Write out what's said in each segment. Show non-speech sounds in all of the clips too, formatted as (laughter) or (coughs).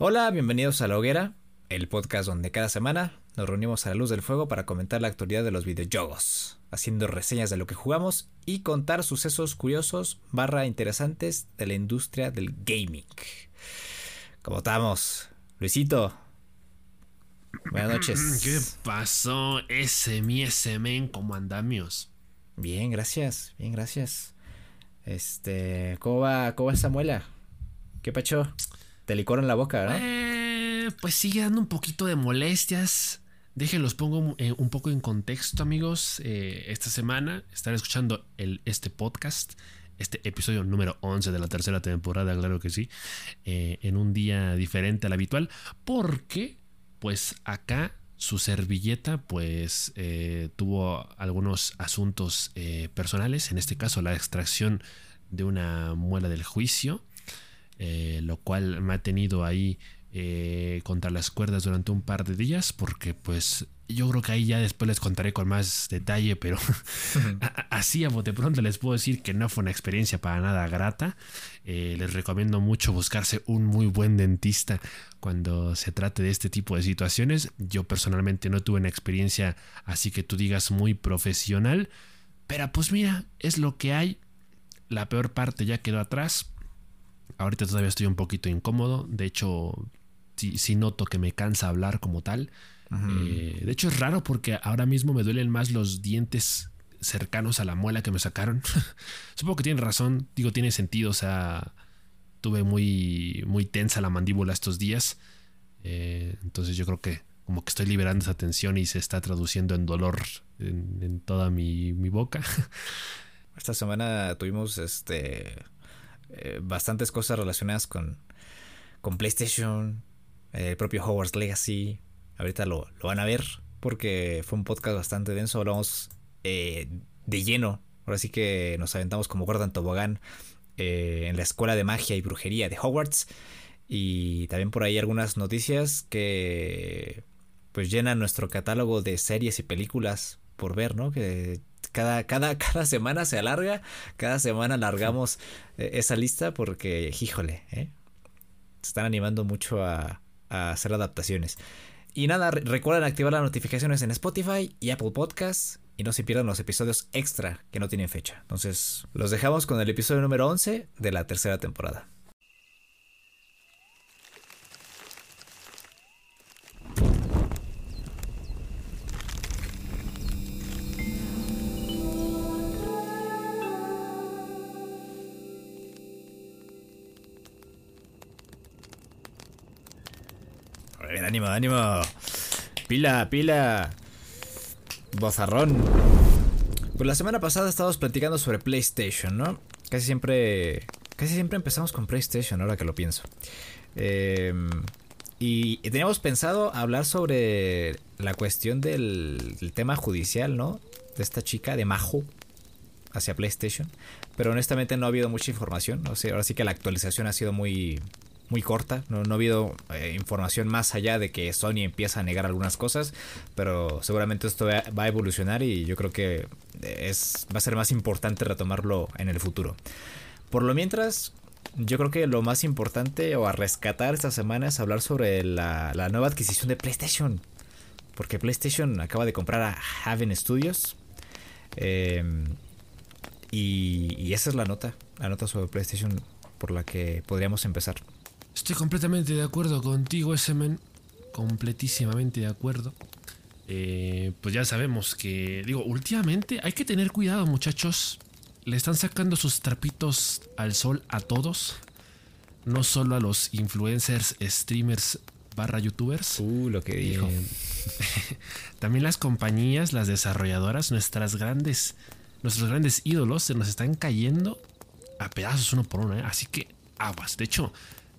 Hola, bienvenidos a La Hoguera, el podcast donde cada semana nos reunimos a la luz del fuego para comentar la actualidad de los videojuegos, haciendo reseñas de lo que jugamos y contar sucesos curiosos barra interesantes de la industria del gaming. ¿Cómo estamos? Luisito. Buenas noches. ¿Qué pasó ese mi ese men como andamios? Bien, gracias, bien, gracias. Este, ¿cómo va, cómo va esa muela? ¿Qué pacho? Te licor en la boca, ¿no? Eh, pues sigue dando un poquito de molestias. Déjenlos pongo eh, un poco en contexto, amigos. Eh, esta semana estaré escuchando el, este podcast, este episodio número 11 de la tercera temporada, claro que sí, eh, en un día diferente al habitual, porque pues acá su servilleta pues tuvo algunos asuntos personales, en este caso la extracción de una muela del juicio, eh, lo cual me ha tenido ahí eh, contra las cuerdas durante un par de días, porque pues yo creo que ahí ya después les contaré con más detalle, pero (laughs) así a bote pronto les puedo decir que no fue una experiencia para nada grata. Eh, les recomiendo mucho buscarse un muy buen dentista cuando se trate de este tipo de situaciones. Yo personalmente no tuve una experiencia así que tú digas muy profesional, pero pues mira, es lo que hay. La peor parte ya quedó atrás. Ahorita todavía estoy un poquito incómodo. De hecho, sí, sí noto que me cansa hablar como tal. Eh, de hecho, es raro porque ahora mismo me duelen más los dientes cercanos a la muela que me sacaron. (laughs) Supongo que tiene razón. Digo, tiene sentido. O sea, tuve muy, muy tensa la mandíbula estos días. Eh, entonces yo creo que como que estoy liberando esa tensión y se está traduciendo en dolor en, en toda mi, mi boca. (laughs) Esta semana tuvimos este eh, bastantes cosas relacionadas con, con PlayStation, el propio Hogwarts Legacy. Ahorita lo, lo van a ver porque fue un podcast bastante denso. Hablamos eh, de lleno. Ahora sí que nos aventamos como Gordon Tobogán eh, en la escuela de magia y brujería de Hogwarts. Y también por ahí algunas noticias que pues llenan nuestro catálogo de series y películas por ver, ¿no? Que cada, cada, (laughs) cada semana se alarga, cada semana alargamos eh, esa lista porque, híjole, ¿eh? se están animando mucho a, a hacer adaptaciones. Y nada, re- recuerden activar las notificaciones en Spotify y Apple Podcasts y no se pierdan los episodios extra que no tienen fecha. Entonces, los dejamos con el episodio número 11 de la tercera temporada. Ánimo, ánimo. Pila, pila. Bozarrón. Pues la semana pasada estábamos platicando sobre PlayStation, ¿no? Casi siempre. Casi siempre empezamos con PlayStation, ahora que lo pienso. Eh, y, teníamos pensado hablar sobre la cuestión del, del tema judicial, ¿no? De esta chica, de Majo, hacia PlayStation. Pero honestamente no ha habido mucha información. O sea, ahora sí que la actualización ha sido muy, muy corta. No, no ha habido eh, información más allá de que Sony empieza a negar algunas cosas. Pero seguramente esto va, a evolucionar y yo creo que es, va a ser más importante retomarlo en el futuro. Por lo mientras, yo creo que lo más importante o a rescatar esta semana es hablar sobre la, la nueva adquisición de PlayStation. Porque PlayStation acaba de comprar a Haven Studios. Eh, y, y esa es la nota, la nota sobre PlayStation por la que podríamos empezar. Estoy completamente de acuerdo contigo, ese men. Completísimamente de acuerdo. Eh, pues ya sabemos que, digo, últimamente hay que tener cuidado, muchachos. Le están sacando sus trapitos al sol a todos. No solo a los influencers, streamers, barra youtubers. Uh, lo que dijo. Eh, (laughs) también las compañías, las desarrolladoras, nuestras grandes, nuestros grandes ídolos se nos están cayendo a pedazos uno por uno. ¿eh? Así que aguas. De hecho,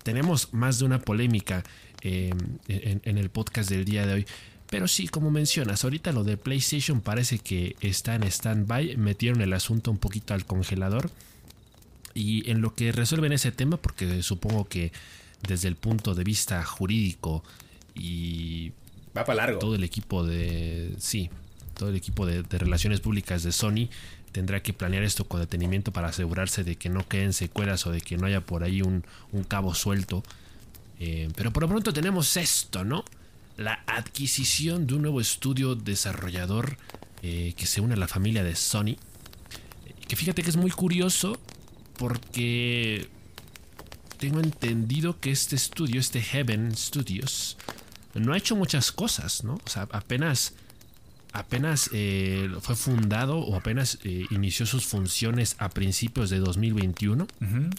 tenemos más de una polémica eh, en, en el podcast del día de hoy. Pero sí, como mencionas, ahorita lo de PlayStation parece que está en stand-by. Metieron el asunto un poquito al congelador. Y en lo que resuelven ese tema, porque supongo que desde el punto de vista jurídico y Va para largo. todo el equipo de. Sí, todo el equipo de, de relaciones públicas de Sony tendrá que planear esto con detenimiento para asegurarse de que no queden secuelas o de que no haya por ahí un, un cabo suelto Eh, pero por lo pronto tenemos esto, ¿no? La adquisición de un nuevo estudio desarrollador eh, que se une a la familia de Sony. Que fíjate que es muy curioso porque tengo entendido que este estudio, este Heaven Studios, no ha hecho muchas cosas, ¿no? O sea, apenas apenas eh, fue fundado o apenas eh, inició sus funciones a principios de 2021.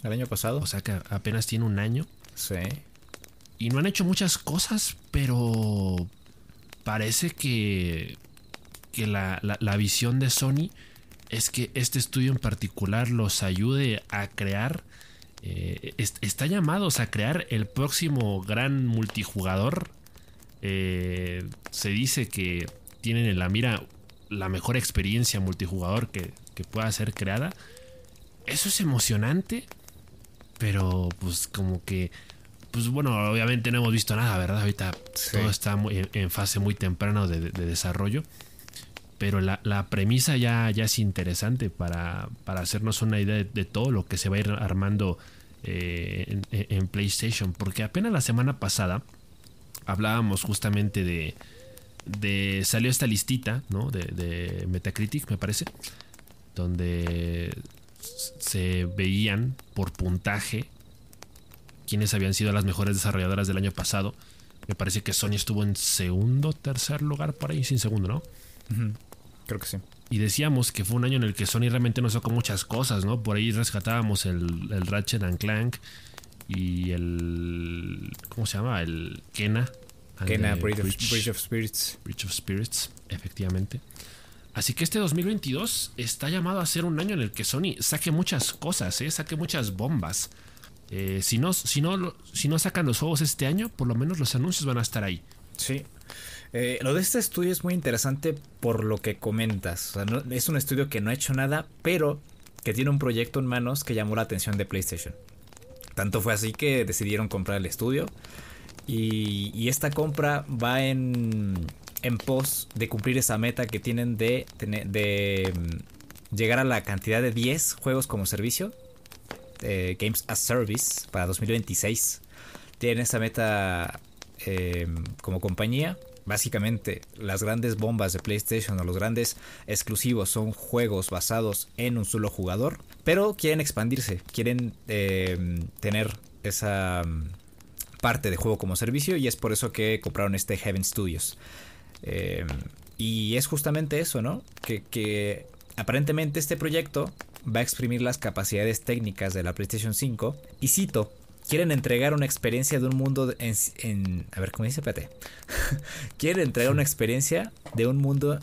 el año pasado. O sea que apenas tiene un año. Sí. Y no han hecho muchas cosas, pero parece que, que la, visión de Sony es que este estudio en particular los ayude a crear, eh, está llamados a crear el próximo gran multijugador. se dice que tienen en la mira la mejor experiencia multijugador que, pueda ser creada. Eso es emocionante, pero pues como que pues bueno, obviamente no hemos visto nada, ¿verdad? Ahorita todo está en, fase muy temprana de, desarrollo. Pero la, premisa ya, ya, es interesante para, hacernos una idea de, todo lo que se va a ir armando eh, en, PlayStation. Porque apenas la semana pasada hablábamos justamente de, de salió esta listita, ¿no? De, Metacritic, me parece, donde se veían por puntaje quiénes habían sido las mejores desarrolladoras del año pasado. Me parece que Sony estuvo en segundo, tercer lugar por ahí, sin segundo, ¿no? Creo que sí. Y decíamos que fue un año en el que Sony realmente nos sacó muchas cosas, ¿no? Por ahí rescatábamos el, el Ratchet and Clank y el. ¿Cómo se llama? El Kena Kena, Bridge, of, Spirits. Bridge of Spirits, efectivamente. Así que este 2022 está llamado a ser un año en el que Sony saque muchas cosas, ¿eh? saque muchas bombas. Eh, si, no, si, no, si no sacan los juegos este año, por lo menos los anuncios van a estar ahí. Sí. Eh, lo de este estudio es muy interesante por lo que comentas. es un estudio que no ha hecho nada, pero que tiene un proyecto en manos que llamó la atención de PlayStation. Tanto fue así que decidieron comprar el estudio. Y, esta compra va en, en pos de cumplir esa meta que tienen de, de, mm, llegar a la cantidad de 10 juegos como servicio, eh, Games as Service, para 2026. Tienen esa meta eh, como compañía. Básicamente, las grandes bombas de PlayStation o los grandes exclusivos son juegos basados en un solo jugador, pero quieren expandirse, quieren eh, tener esa parte de juego como servicio y es por eso que compraron este Heaven Studios. Eh, y es justamente eso, ¿no? Que, aparentemente este proyecto va a exprimir las capacidades técnicas de la PlayStation 5 y cito, quieren entregar una experiencia de un mundo en... a ver, ¿cómo dice? Espérate. (laughs) quieren entregar una experiencia de un mundo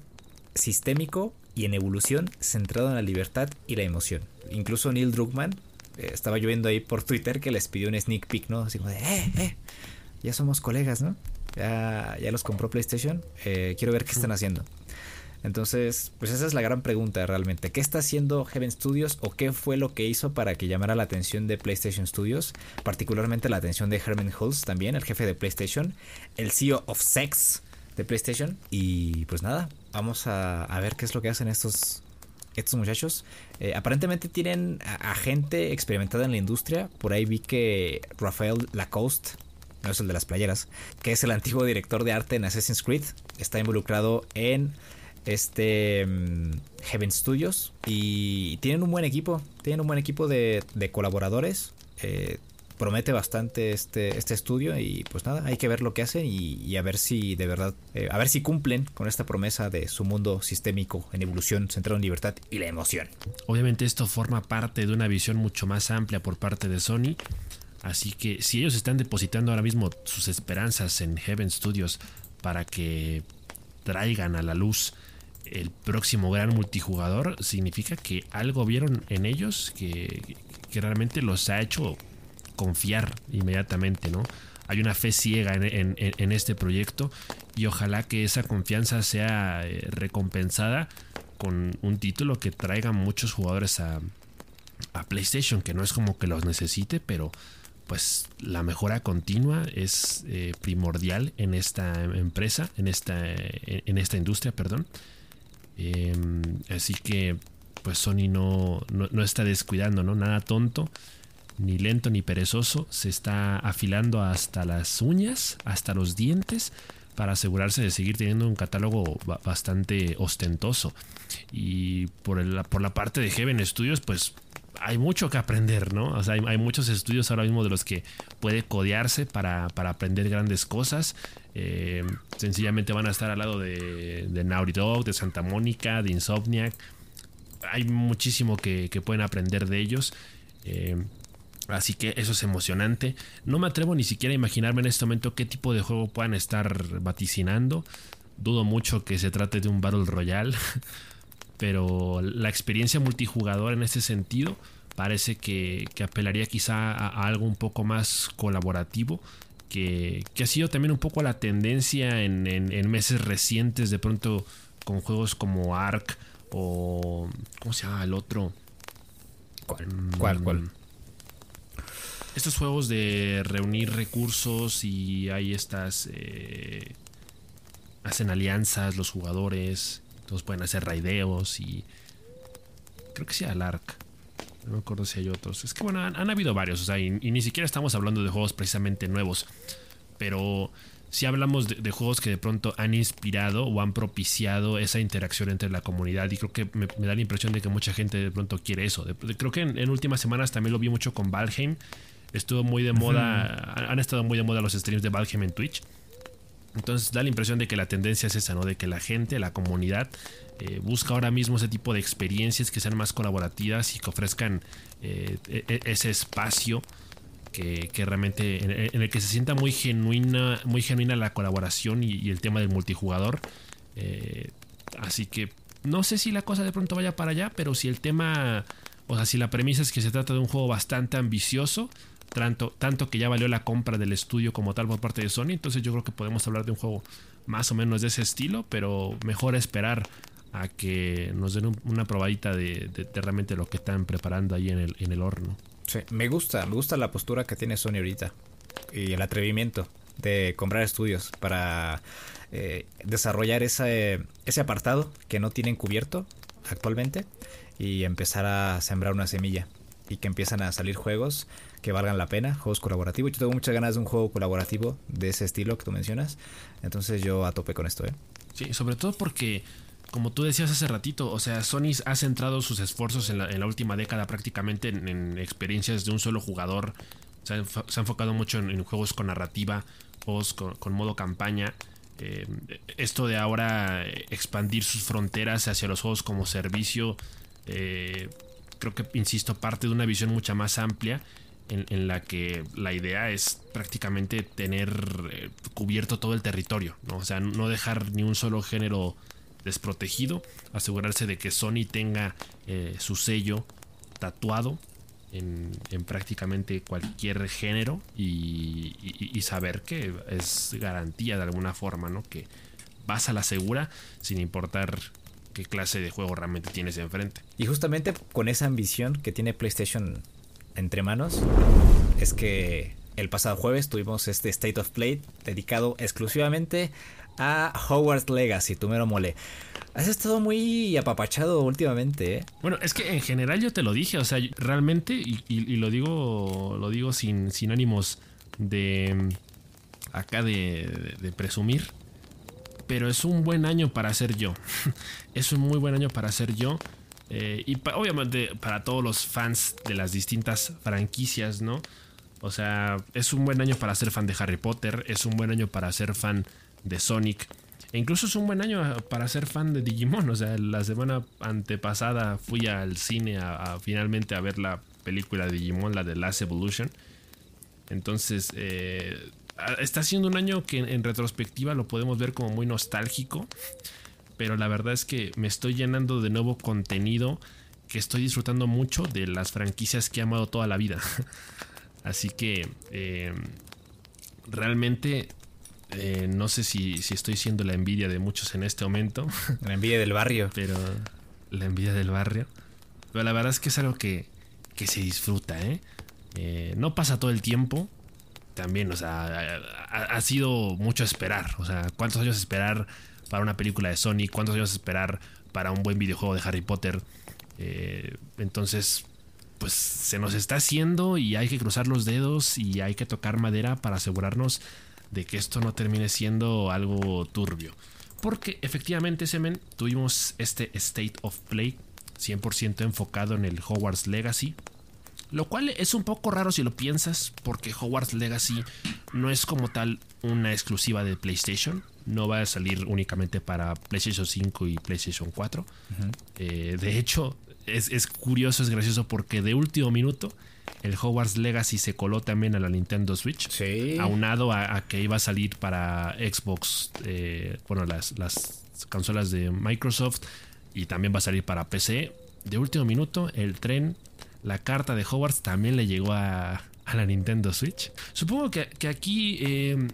sistémico y en evolución centrado en la libertad y la emoción. Incluso Neil Druckmann eh, estaba lloviendo ahí por Twitter que les pidió un sneak peek, ¿no? Así como de, eh, eh, ya somos colegas, ¿no? Ya, ya los compró PlayStation, eh, quiero ver qué están haciendo. Entonces, pues esa es la gran pregunta realmente. ¿Qué está haciendo Heaven Studios o qué fue lo que hizo para que llamara la atención de PlayStation Studios? Particularmente la atención de Herman Hulse también, el jefe de PlayStation, el CEO of Sex de PlayStation. Y pues nada, vamos a, a ver qué es lo que hacen estos, estos muchachos. Eh, aparentemente tienen a, gente experimentada en la industria. Por ahí vi que Rafael Lacoste, no es el de las playeras, que es el antiguo director de arte en Assassin's Creed, está involucrado en este mm, Heaven Studios y tienen un buen equipo, tienen un buen equipo de, de colaboradores. Eh, promete bastante este, este estudio y pues nada, hay que ver lo que hacen y, a ver si de verdad, eh, a ver si cumplen con esta promesa de su mundo sistémico en evolución, centrado en libertad y la emoción. Obviamente esto forma parte de una visión mucho más amplia por parte de Sony, así que si ellos están depositando ahora mismo sus esperanzas en Heaven Studios para que traigan a la luz el próximo gran multijugador, significa que algo vieron en ellos que, que realmente los ha hecho confiar inmediatamente, ¿no? Hay una fe ciega en, este proyecto y ojalá que esa confianza sea eh, recompensada con un título que traiga muchos jugadores a, PlayStation, que no es como que los necesite, pero pues la mejora continua es eh, primordial en esta empresa, en esta, en esta industria, perdón. Em, así que pues Sony no, no, no, está descuidando, ¿no? Nada tonto ni lento ni perezoso, se está afilando hasta las uñas, hasta los dientes, para asegurarse de seguir teniendo un catálogo bastante ostentoso. Y por, el, por la parte de Heaven Studios, pues hay mucho que aprender, ¿no? O sea, hay, muchos estudios ahora mismo de los que puede codearse para, aprender grandes cosas. Eh, sencillamente van a estar al lado de, de de Santa Mónica, de Insomniac. Hay muchísimo que, pueden aprender de ellos. Eh, Así que eso es emocionante. No me atrevo ni siquiera a imaginarme en este momento qué tipo de juego puedan estar vaticinando. Dudo mucho que se trate de un Battle Royale. (laughs) Pero la experiencia multijugador en ese sentido parece que, apelaría quizá a, algo un poco más colaborativo. Que, ha sido también un poco la tendencia en, en meses recientes de pronto con juegos como Ark o... ¿Cómo se llama el otro? ¿Cuál? ¿Cuál? ¿Cuál? Estos juegos de reunir recursos y hay estas... Eh, hacen alianzas los jugadores, todos pueden hacer raideos y... Creo que sea el. No me acuerdo si hay otros. Es que bueno, han, habido varios, o sea, y, ni siquiera estamos hablando de juegos precisamente nuevos. Pero si hablamos de, juegos que de pronto han inspirado o han propiciado esa interacción entre la comunidad. Y creo que me, da la impresión de que mucha gente de pronto quiere eso. creo que en, últimas semanas también lo vi mucho con Valheim. Estuvo muy de moda, han estado muy de moda los streams de Valheim en Twitch. Entonces da la impresión de que la tendencia es esa, ¿no? De que la gente, la comunidad, eh, busca ahora mismo ese tipo de experiencias que sean más colaborativas y que ofrezcan eh, e, e, ese espacio que, realmente en, el que se sienta muy genuina, muy genuina la colaboración y, el tema del multijugador. Eh, así que no sé si la cosa de pronto vaya para allá, pero si el tema, o sea, si la premisa es que se trata de un juego bastante ambicioso, tanto, tanto que ya valió la compra del estudio como tal por parte de Sony. Entonces yo creo que podemos hablar de un juego más o menos de ese estilo, pero mejor esperar a que nos den una probadita de, realmente lo que están preparando ahí en el, en el horno. Me gusta, me gusta la postura que tiene Sony ahorita y el atrevimiento de comprar estudios para eh, desarrollar ese, ese apartado que no tienen cubierto actualmente y empezar a sembrar una semilla y que empiezan a salir juegos que valgan la pena, juegos colaborativos. Yo tengo muchas ganas de un juego colaborativo de ese estilo que tú mencionas. Entonces yo a tope con esto, ¿eh? Sí, sobre todo porque, como tú decías hace ratito, o sea, Sony ha centrado sus esfuerzos en la, última década prácticamente en, experiencias de un solo jugador. Se ha, enfocado mucho en, juegos con narrativa, juegos con, modo campaña. Eh, esto de ahora expandir sus fronteras hacia los juegos como servicio, eh, creo que, insisto, parte de una visión mucha más amplia en, la que la idea es prácticamente tener eh, cubierto todo el territorio, ¿no? O sea, no dejar ni un solo género desprotegido, asegurarse de que Sony tenga eh, su sello tatuado en, prácticamente cualquier género y, saber que es garantía de alguna forma, ¿no? Que vas a la segura sin importar qué clase de juego realmente tienes enfrente. Y justamente con esa ambición que tiene PlayStation entre manos es que el pasado jueves tuvimos este State of Play dedicado exclusivamente a Hogwarts Legacy, tu mero mole. Has estado muy apapachado últimamente, ¿eh? Bueno, es que en general yo te lo dije, o sea, realmente, y, lo digo, lo digo sin, sin ánimos de acá de, de, presumir, pero es un buen año para ser yo. (laughs) es un muy buen año para ser yo. Eh, y obviamente para todos los fans de las distintas franquicias, ¿no? O sea, es un buen año para ser fan de Harry Potter, es un buen año para ser fan de Sonic. E incluso es un buen año para ser fan de Digimon. O sea, la semana antepasada fui al cine a, finalmente a ver la película de Digimon, la de Last Evolution. Entonces, eh, está siendo un año que en retrospectiva lo podemos ver como muy nostálgico pero la verdad es que me estoy llenando de nuevo contenido que estoy disfrutando mucho de las franquicias que he amado toda la vida. (laughs) Así que eh, realmente eh, no sé si, si, estoy siendo la envidia de muchos en este momento. (laughs) La envidia del barrio. Pero la envidia del barrio. Pero la verdad es que es algo que, que se disfruta, ¿eh? ¿eh? No pasa todo el tiempo. También, o sea, ha, ha sido mucho esperar. O sea, ¿cuántos años esperar para una película de Sony, cuántos años esperar para un buen videojuego de Harry Potter. Eh, entonces, pues se nos está haciendo y hay que cruzar los dedos y hay que tocar madera para asegurarnos de que esto no termine siendo algo turbio. Porque efectivamente, Semen, tuvimos este State of Play 100% enfocado en el Hogwarts Legacy. Lo cual es un poco raro si lo piensas, porque Hogwarts Legacy no es como tal una exclusiva de PlayStation. No va a salir únicamente para PlayStation 5 y PlayStation 4. Eh, de hecho, es, es, curioso, es gracioso, porque de último minuto el Hogwarts Legacy se coló también a la Nintendo Switch. Sí. Aunado a, a que iba a salir para Xbox, eh, bueno, las, las consolas de Microsoft y también va a salir para PC. De último minuto, el tren, la carta de Hogwarts también le llegó a, a la Nintendo Switch. Supongo que, que aquí, eh,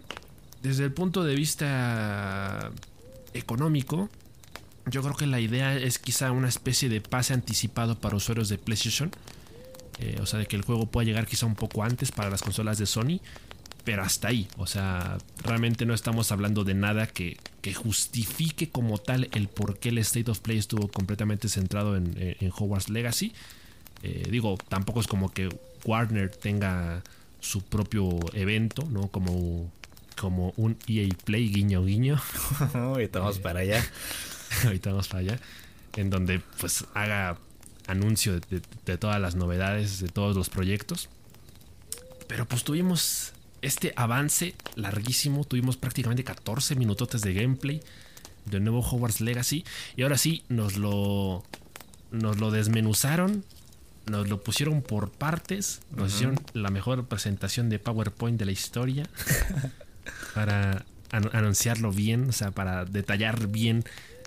desde el punto de vista económico, yo creo que la idea es quizá una especie de pase anticipado para usuarios de PlayStation. Eh, o sea, de que el juego pueda llegar quizá un poco antes para las consolas de Sony. Pero hasta ahí. O sea, realmente no estamos hablando de nada que, que justifique como tal el por qué el State of Play estuvo completamente centrado en, Hogwarts Legacy. Eh, digo, tampoco es como que Warner tenga su propio evento, ¿no? Como, como un EA Play guiño guiño. (laughs) Ahorita vamos para allá. (laughs) Ahorita vamos para allá. En donde pues haga anuncio de, de, de, todas las novedades, de todos los proyectos. Pero pues tuvimos este avance larguísimo. Tuvimos prácticamente 14 minutos de gameplay de nuevo Hogwarts Legacy. Y ahora sí, nos lo, nos lo desmenuzaron. Nos lo pusieron por partes. Nos uh -huh. hicieron la mejor presentación de PowerPoint de la historia. (laughs) para an anunciarlo bien. O sea, para detallar bien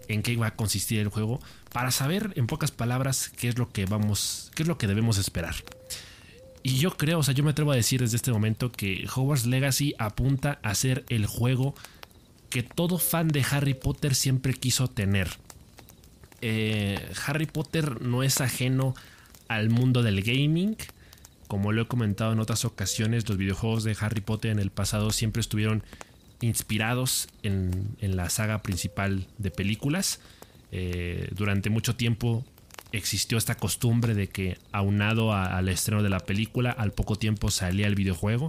en qué va a consistir el juego, para saber en pocas palabras qué es lo que vamos, qué es lo que debemos esperar. Y yo creo, o sea, yo me atrevo a decir desde este momento que Hogwarts Legacy apunta a ser el juego que todo fan de Harry Potter siempre quiso tener. Eh, Harry Potter no es ajeno al mundo del gaming. Como lo he comentado en otras ocasiones, los videojuegos de Harry Potter en el pasado siempre estuvieron inspirados en, en, la saga principal de películas. Eh, durante mucho tiempo existió esta costumbre de que aunado al estreno de la película, al poco tiempo salía el videojuego.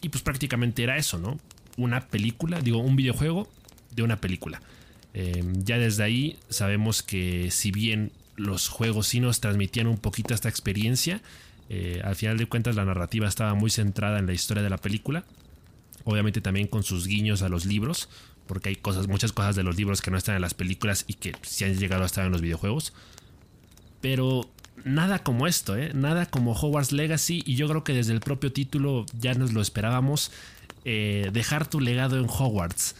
Y pues prácticamente era eso, ¿no? Una película, digo, un videojuego de una película. Eh, ya desde ahí sabemos que si bien los juegos sí nos transmitían un poquito esta experiencia, eh, al final de cuentas la narrativa estaba muy centrada en la historia de la película obviamente también con sus guiños a los libros, porque hay cosas, muchas cosas de los libros que no están en las películas y que sí han llegado a estar en los videojuegos. Pero nada como esto, ¿eh? nada como Hogwarts Legacy, y yo creo que desde el propio título ya nos lo esperábamos, eh, dejar tu legado en Hogwarts.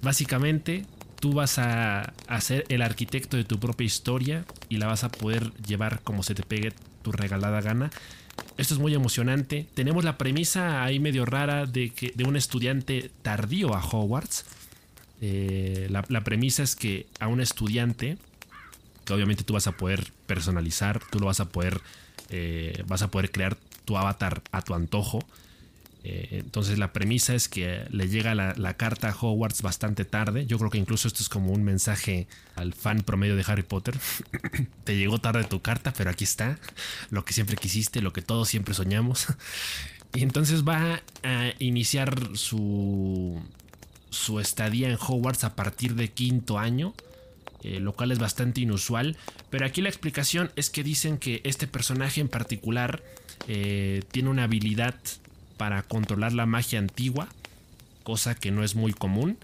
Básicamente, tú vas a, a ser el arquitecto de tu propia historia y la vas a poder llevar como se te pegue regalada gana. Esto es muy emocionante. Tenemos la premisa ahí medio rara de, que, de un estudiante tardío a Hogwarts. Eh, la, la, premisa es que a un estudiante, que obviamente tú vas a poder personalizar, tú lo vas a poder, eh, vas a poder crear tu avatar a tu antojo. Eh, entonces la premisa es que le llega la, carta a Hogwarts bastante tarde. Yo creo que incluso esto es como un mensaje al fan promedio de Harry Potter. (coughs) Te llegó tarde tu carta, pero aquí está. Lo que siempre quisiste, lo que todos siempre soñamos. (laughs) y entonces va a iniciar su, su estadía en Hogwarts a partir de quinto año. Eh, lo cual es bastante inusual. Pero aquí la explicación es que dicen que este personaje en particular eh, tiene una habilidad para controlar la magia antigua, cosa que no es muy común.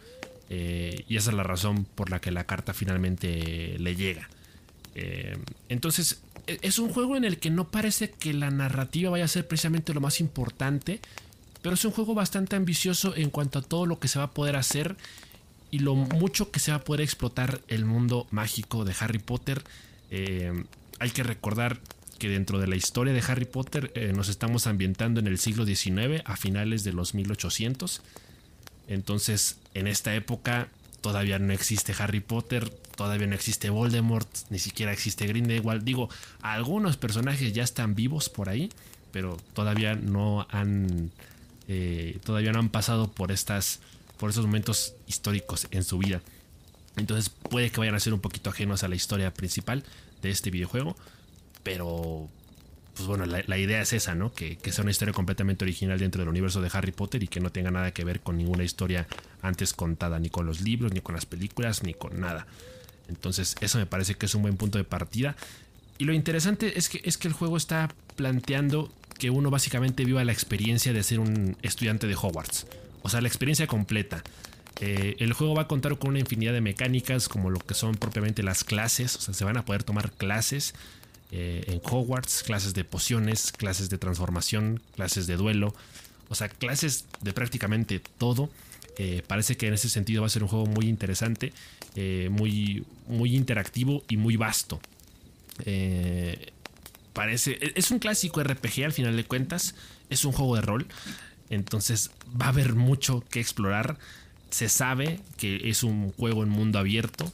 Eh, y esa es la razón por la que la carta finalmente le llega. Eh, entonces, es un juego en el que no parece que la narrativa vaya a ser precisamente lo más importante, pero es un juego bastante ambicioso en cuanto a todo lo que se va a poder hacer y lo mucho que se va a poder explotar el mundo mágico de Harry Potter. Eh, hay que recordar que dentro de la historia de Harry Potter eh, nos estamos ambientando en el siglo XIX, a finales de los 1800. Entonces, en esta época todavía no existe Harry Potter, todavía no existe Voldemort, ni siquiera existe Grindelwald. Digo, algunos personajes ya están vivos por ahí, pero todavía no han, eh, todavía no han pasado por estas, por esos momentos históricos en su vida. Entonces puede que vayan a ser un poquito ajenos a la historia principal de este videojuego pero pues bueno, la, idea es esa, ¿no? Que, que, sea una historia completamente original dentro del universo de Harry Potter y que no tenga nada que ver con ninguna historia antes contada, ni con los libros, ni con las películas, ni con nada. Entonces, eso me parece que es un buen punto de partida. Y lo interesante es que, es que el juego está planteando que uno básicamente viva la experiencia de ser un estudiante de Hogwarts. O sea, la experiencia completa. Eh, el juego va a contar con una infinidad de mecánicas como lo que son propiamente las clases. O sea, se van a poder tomar clases eh, en Hogwarts, clases de pociones, clases de transformación, clases de duelo. O sea, clases de prácticamente todo. Eh, parece que en ese sentido va a ser un juego muy interesante, muy, muy interactivo y muy vasto. parece. E-, es un clásico RPG al final de cuentas. Es un juego de rol. Entonces va a haber mucho que explorar se sabe que es un juego en mundo abierto,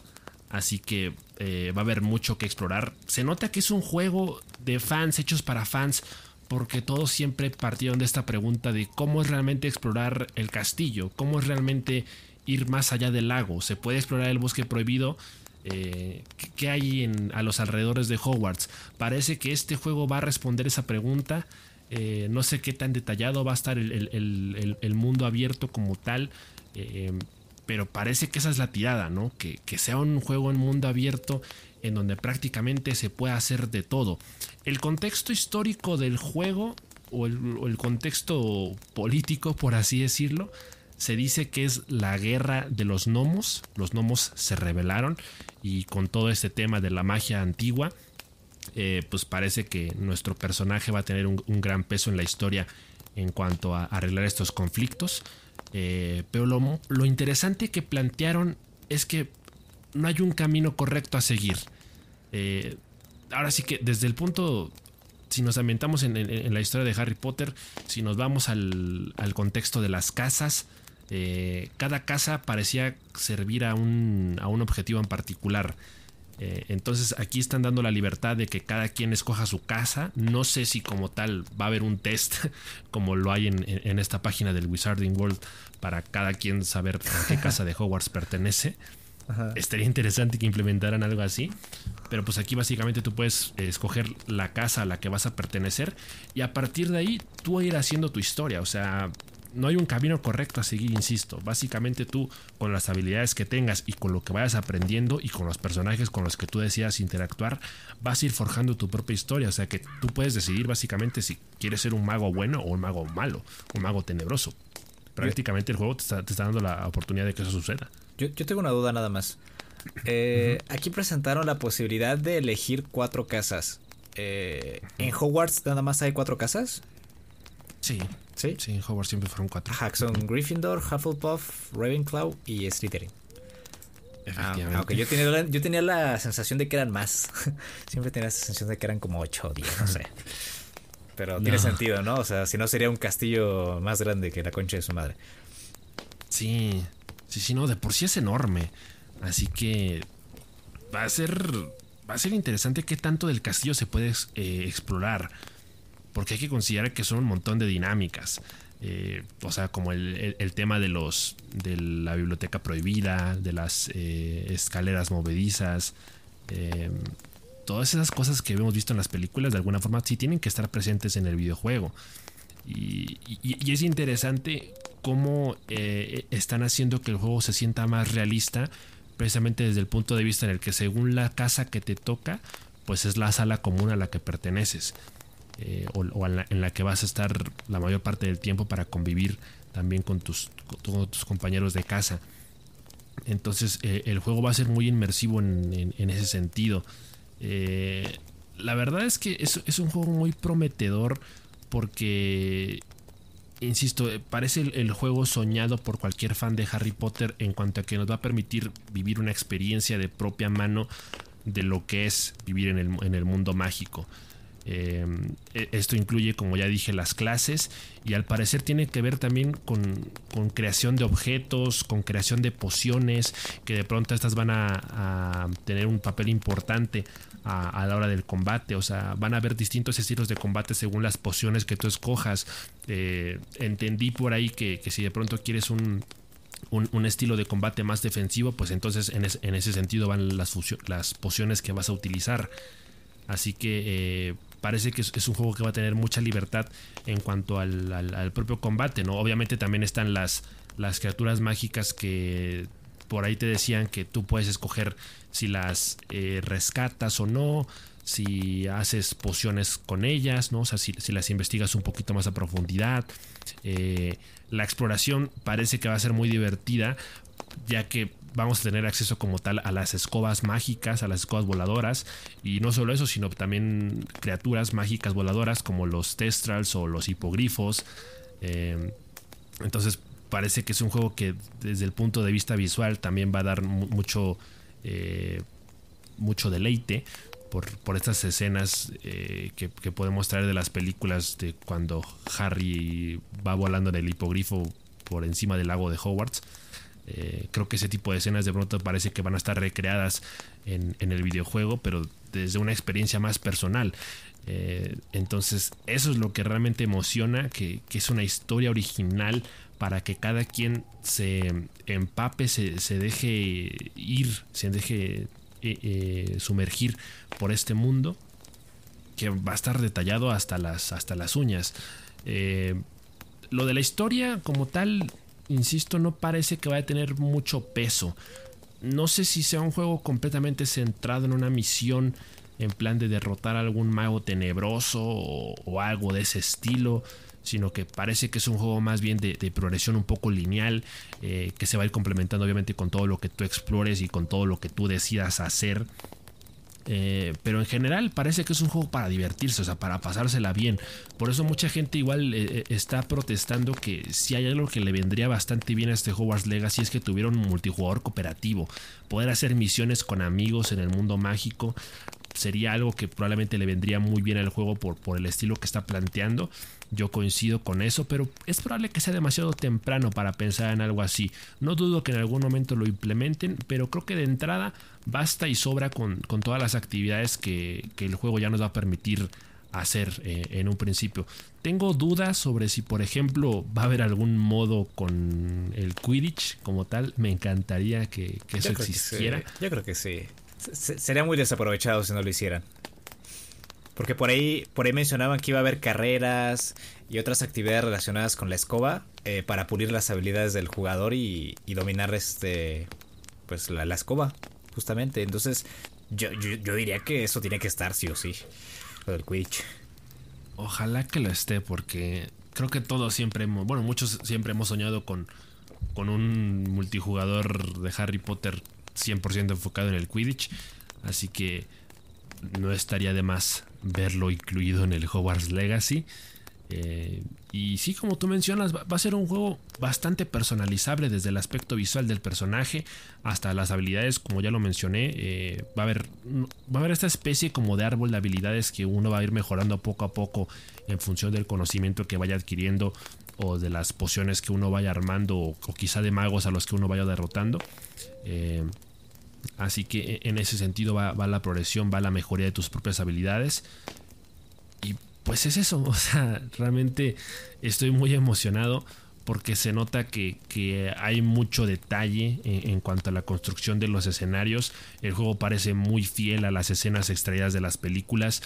así que eh, va a haber mucho que explorar. Se nota que es un juego de fans, hechos para fans, porque todos siempre partieron de esta pregunta de cómo es realmente explorar el castillo, cómo es realmente ir más allá del lago, se puede explorar el bosque prohibido. Eh, ¿Qué hay en, a los alrededores de Hogwarts? Parece que este juego va a responder esa pregunta. Eh, no sé qué tan detallado va a estar el mundo abierto como tal. Pero parece que esa es la tirada, ¿no? Que, sea un juego en mundo abierto en donde prácticamente se puede hacer de todo. El contexto histórico del juego o el, contexto político, por así decirlo, se dice que es la guerra de los gnomos. Los gnomos se rebelaron y con todo este tema de la magia antigua, eh, pues parece que nuestro personaje va a tener un, gran peso en la historia en cuanto a arreglar estos conflictos. Eh, pero lo, interesante que plantearon es que no hay un camino correcto a seguir. Eh, ahora sí que desde el punto, si nos ambientamos en, la historia de Harry Potter, si nos vamos al, contexto de las casas, eh, cada casa parecía servir a un, a un objetivo en particular. Eh, entonces aquí están dando la libertad de que cada quien escoja su casa. No sé si como tal va a haber un test (laughs) como lo hay en, esta página del Wizarding World para cada quien saber a qué (laughs) casa de Hogwarts pertenece. Estaría interesante que implementaran algo así. Pero pues aquí básicamente tú puedes escoger la casa a la que vas a pertenecer y a partir de ahí tú ir haciendo tu historia. O sea, no hay un camino correcto a seguir, insisto. Básicamente tú, con las habilidades que tengas y con lo que vayas aprendiendo y con los personajes con los que tú decidas interactuar, vas a ir forjando tu propia historia. O sea que tú puedes decidir básicamente si quieres ser un mago bueno o un mago malo, un mago tenebroso. Prácticamente el juego te está, dando la oportunidad de que eso suceda. Yo, tengo una duda nada más. Eh, aquí presentaron la posibilidad de elegir cuatro casas. Eh, ¿En Hogwarts nada más hay cuatro casas? Sí. ¿Sí? Sí, en Hogwarts siempre fueron cuatro. Ajá, son Gryffindor, Hufflepuff, Ravenclaw y Slytherin. Efectivamente. aunque yo tenía, la, yo tenía la sensación de que eran más. (laughs) siempre tenía la sensación de que eran como 8 o 10, no sé. Pero tiene sentido, ¿no? O sea, si no sería un castillo más grande que la concha de su madre. Sí, sí, sí, no, de por sí es enorme. Así que va a ser, va a ser interesante qué tanto del castillo se puede eh, explorar porque hay que considerar que son un montón de dinámicas. Eh, o sea, como el, tema de los de la biblioteca prohibida, de las eh, escaleras movedizas, eh, todas esas cosas que hemos visto en las películas, de alguna forma sí tienen que estar presentes en el videojuego. Y, y es interesante cómo están haciendo que el juego se sienta más realista, precisamente desde el punto de vista en el que según la casa que te toca, pues es la sala común a la que perteneces. Eh, o, en, la, que vas a estar la mayor parte del tiempo para convivir también con tus, compañeros de casa. Entonces eh, el juego va a ser muy inmersivo en, ese sentido. Eh, la verdad es que es, es, un juego muy prometedor porque, insisto, parece el, juego soñado por cualquier fan de Harry Potter en cuanto a que nos va a permitir vivir una experiencia de propia mano de lo que es vivir en el mundo mágico. Eh, e-, esto incluye, como ya dije, las clases y al parecer tiene que ver también con, creación de objetos, con creación de pociones, que de pronto estas van a, tener un papel importante a, la hora del combate. O sea, van a haber distintos estilos de combate según las pociones que tú escojas. Eh, entendí por ahí que, si de pronto quieres un, un, estilo de combate más defensivo, pues entonces en, ese sentido van las, las pociones que vas a utilizar. Así que eh, parece que es, un juego que va a tener mucha libertad en cuanto al, propio combate, ¿no? Obviamente también están las, las criaturas mágicas que por ahí te decían que tú puedes escoger si las eh, rescatas o no, si haces pociones con ellas, ¿no? O sea, si, las investigas un poquito más a profundidad. Eh, la exploración parece que va a ser muy divertida, ya que vamos a tener acceso como tal a las escobas mágicas, a las escobas voladoras, y no solo eso, sino también criaturas mágicas voladoras como los testrals o los hipogrifos. Eh, entonces parece que es un juego que desde el punto de vista visual también va a dar mucho, eh, mucho deleite por, estas escenas eh, que, podemos traer de las películas de cuando Harry va volando en el hipogrifo por encima del lago de Hogwarts. Eh, creo que ese tipo de escenas de pronto parece que van a estar recreadas en, el videojuego, pero desde una experiencia más personal. Eh, entonces, eso es lo que realmente emociona, que, es una historia original para que cada quien se empape, se, se deje ir, se deje eh, sumergir por este mundo que va a estar detallado hasta las, hasta las uñas. Lo de la historia como tal, insisto, no parece que vaya a tener mucho peso. No sé si sea un juego completamente centrado en una misión en plan de derrotar a algún mago tenebroso o algo de ese estilo sino que parece que es un juego más bien de, progresión un poco lineal, eh, que se va a ir complementando obviamente con todo lo que tú explores y con todo lo que tú decidas hacer. Eh, pero en general parece que es un juego para divertirse, o sea, para pasársela bien. Por eso mucha gente igual eh, está protestando que si hay algo que le vendría bastante bien a este Hogwarts Legacy es que tuviera un multijugador cooperativo. Poder hacer misiones con amigos en el mundo mágico sería algo que probablemente le vendría muy bien al juego por, por el estilo que está planteando. Yo coincido con eso, pero es probable que sea demasiado temprano para pensar en algo así. No dudo que en algún momento lo implementen, pero creo que de entrada basta y sobra con, todas las actividades que, el juego ya nos va a permitir hacer eh, en un principio. Tengo dudas sobre si, por ejemplo, va a haber algún modo con el Quidditch como tal. Me encantaría que, eso existiera. Yo creo que sí. Sería muy desaprovechado si no lo hicieran. Porque por ahí, por ahí mencionaban que iba a haber carreras y otras actividades relacionadas con la escoba eh, para pulir las habilidades del jugador y, dominar este pues la, escoba, justamente. Entonces, yo, yo, diría que eso tiene que estar sí o sí. Lo del Quidditch. Ojalá que lo esté, porque creo que todos siempre hemos, bueno, muchos siempre hemos soñado con, con un multijugador de Harry Potter 100% enfocado en el Quidditch. Así que no estaría de más verlo incluido en el Hogwarts Legacy. Eh, y sí, como tú mencionas, va, a ser un juego bastante personalizable desde el aspecto visual del personaje hasta las habilidades, como ya lo mencioné. Eh, va, a haber, va a haber esta especie como de árbol de habilidades que uno va a ir mejorando poco a poco en función del conocimiento que vaya adquiriendo o de las pociones que uno vaya armando o, quizá de magos a los que uno vaya derrotando. Eh, Así que e, en ese sentido va, la progresión, va la mejoría de tus propias habilidades. Y pues es eso, (laughs) o sea, realmente estoy muy emocionado porque se nota que, hay mucho detalle en, cuanto a la construcción de los escenarios. El juego parece muy fiel a las escenas extraídas de las películas.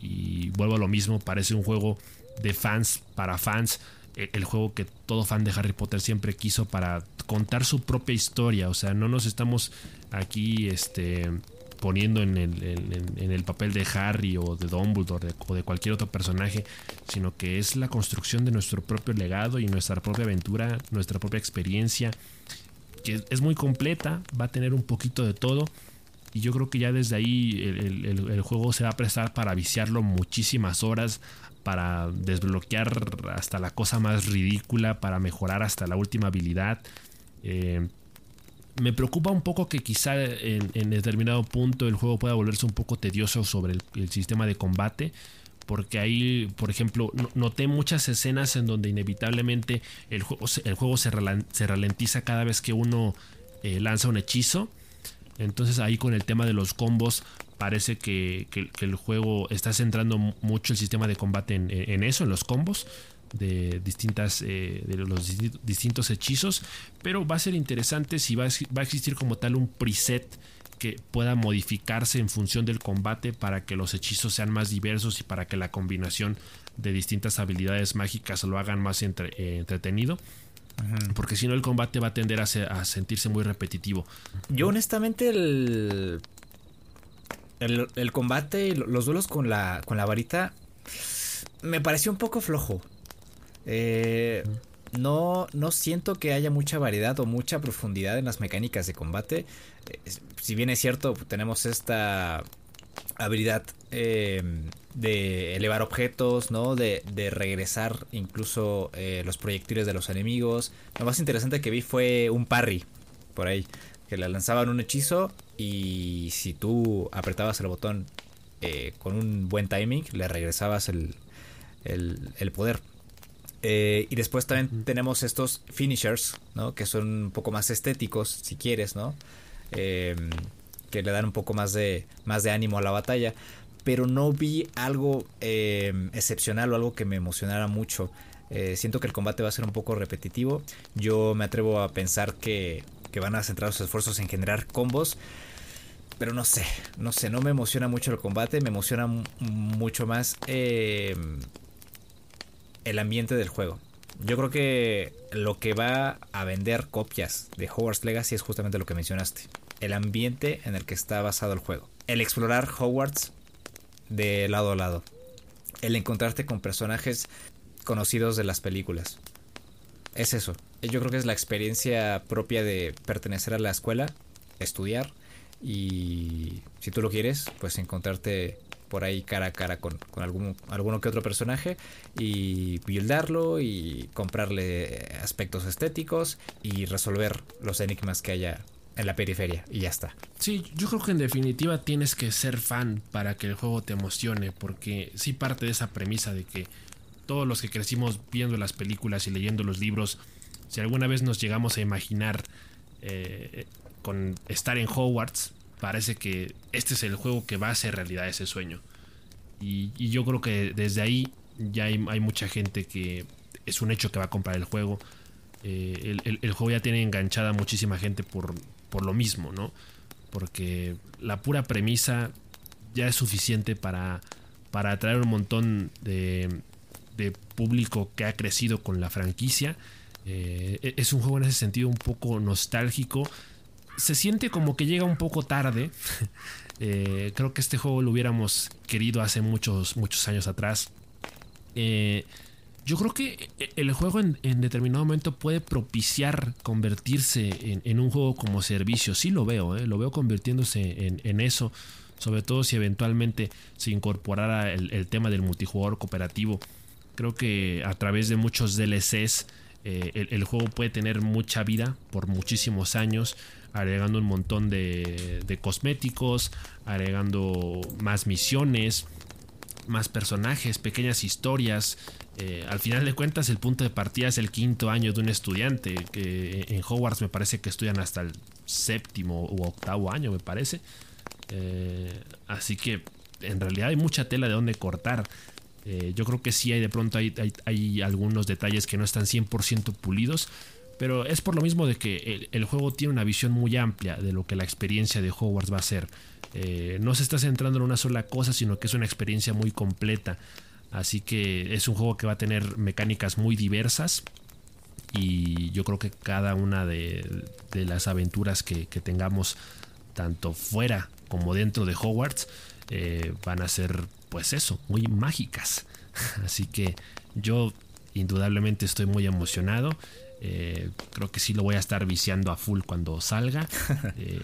Y vuelvo a lo mismo, parece un juego de fans para fans el juego que todo fan de Harry Potter siempre quiso para contar su propia historia. O sea, no nos estamos aquí este, poniendo en el, papel de Harry o de Dumbledore o de cualquier otro personaje, sino que es la construcción de nuestro propio legado y nuestra propia aventura, nuestra propia experiencia, que es muy completa, va a tener un poquito de todo. Y yo creo que ya desde ahí el, juego se va a prestar para viciarlo muchísimas horas, para desbloquear hasta la cosa más ridícula, para mejorar hasta la última habilidad. Eh, me preocupa un poco que quizá en, determinado punto el juego pueda volverse un poco tedioso sobre el, sistema de combate. Porque ahí, por ejemplo, noté muchas escenas en donde inevitablemente el juego, el juego se, ralentiza cada vez que uno eh, lanza un hechizo. Entonces ahí con el tema de los combos parece que, el juego está centrando mucho el sistema de combate en, eso, en los combos de distintas eh, de los distintos hechizos pero va a ser interesante si va a, existir como tal un preset que pueda modificarse en función del combate para que los hechizos sean más diversos y para que la combinación de distintas habilidades mágicas lo hagan más eh, entretenido. Porque si no el combate va a tender a, sentirse muy repetitivo. Yo honestamente el, el, combate los duelos con la, con la varita me pareció un poco flojo. Eh, no, no siento que haya mucha variedad o mucha profundidad en las mecánicas de combate. Eh, si bien es cierto, tenemos esta habilidad eh, de elevar objetos, ¿no? De, regresar incluso eh, los proyectiles de los enemigos. Lo más interesante que vi fue un parry por ahí, que le lanzaban un hechizo y si tú apretabas el botón con un buen timing, le regresabas el, el poder. Eh, y después también tenemos estos finishers, ¿no? Que son un poco más estéticos, si quieres, ¿no? Em, que le dan un poco más de, más de ánimo a la batalla. Pero no vi algo em, excepcional o algo que me emocionara mucho. Eh, siento que el combate va a ser un poco repetitivo. Yo me atrevo a pensar que, van a centrar sus esfuerzos en generar combos. Pero no sé, no sé, no me emociona mucho el combate. Me emociona mucho más em, el ambiente del juego. Yo creo que lo que va a vender copias de Hogwarts Legacy es justamente lo que mencionaste. El ambiente en el que está basado el juego. El explorar Hogwarts de lado a lado. El encontrarte con personajes conocidos de las películas. Es eso. Yo creo que es la experiencia propia de pertenecer a la escuela, estudiar y si tú lo quieres, pues encontrarte por ahí cara a cara con, con algún, alguno que otro personaje y buildarlo y comprarle aspectos estéticos y resolver los enigmas que haya en la periferia y ya está. Sí, yo creo que en definitiva tienes que ser fan para que el juego te emocione porque sí parte de esa premisa de que todos los que crecimos viendo las películas y leyendo los libros, si alguna vez nos llegamos a imaginar eh, con estar en Hogwarts, parece que este es el juego que va a hacer realidad ese sueño. Y, yo creo que desde ahí ya hay, mucha gente que es un hecho que va a comprar el juego. Eh, el, juego ya tiene enganchada muchísima gente por, por lo mismo, ¿no? Porque la pura premisa ya es suficiente para, para atraer un montón de, de público que ha crecido con la franquicia. Eh, e, es un juego en ese sentido un poco nostálgico se siente como que llega un poco tarde. (laughs) Eh, creo que este juego lo hubiéramos querido hace muchos, muchos años atrás. Eh, yo creo que el juego en, determinado momento puede propiciar convertirse en, un juego como servicio. Sí lo veo, eh, lo veo convirtiéndose en, eso. Sobre todo si eventualmente se incorporara el, tema del multijugador cooperativo. Creo que a través de muchos DLCs el, juego puede tener mucha vida por muchísimos años agregando un montón de, cosméticos, agregando más misiones, más personajes, pequeñas historias. Eh, al final de cuentas, el punto de partida es el quinto año de un estudiante, que en Hogwarts me parece que estudian hasta el séptimo u octavo año, me parece. Eh, así que en realidad hay mucha tela de donde cortar. Eh, yo creo que sí hay de pronto hay, algunos detalles que no están 100% pulidos, pero es por lo mismo de que el, juego tiene una visión muy amplia de lo que la experiencia de Hogwarts va a ser. Eh, no se está centrando en una sola cosa, sino que es una experiencia muy completa. Así que es un juego que va a tener mecánicas muy diversas. Y yo creo que cada una de, las aventuras que, tengamos, tanto fuera como dentro de Hogwarts, eh, van a ser, pues eso, muy mágicas. (laughs) Así que yo indudablemente estoy muy emocionado. Eh, creo que sí lo voy a estar viciando a full cuando salga. (laughs) Eh,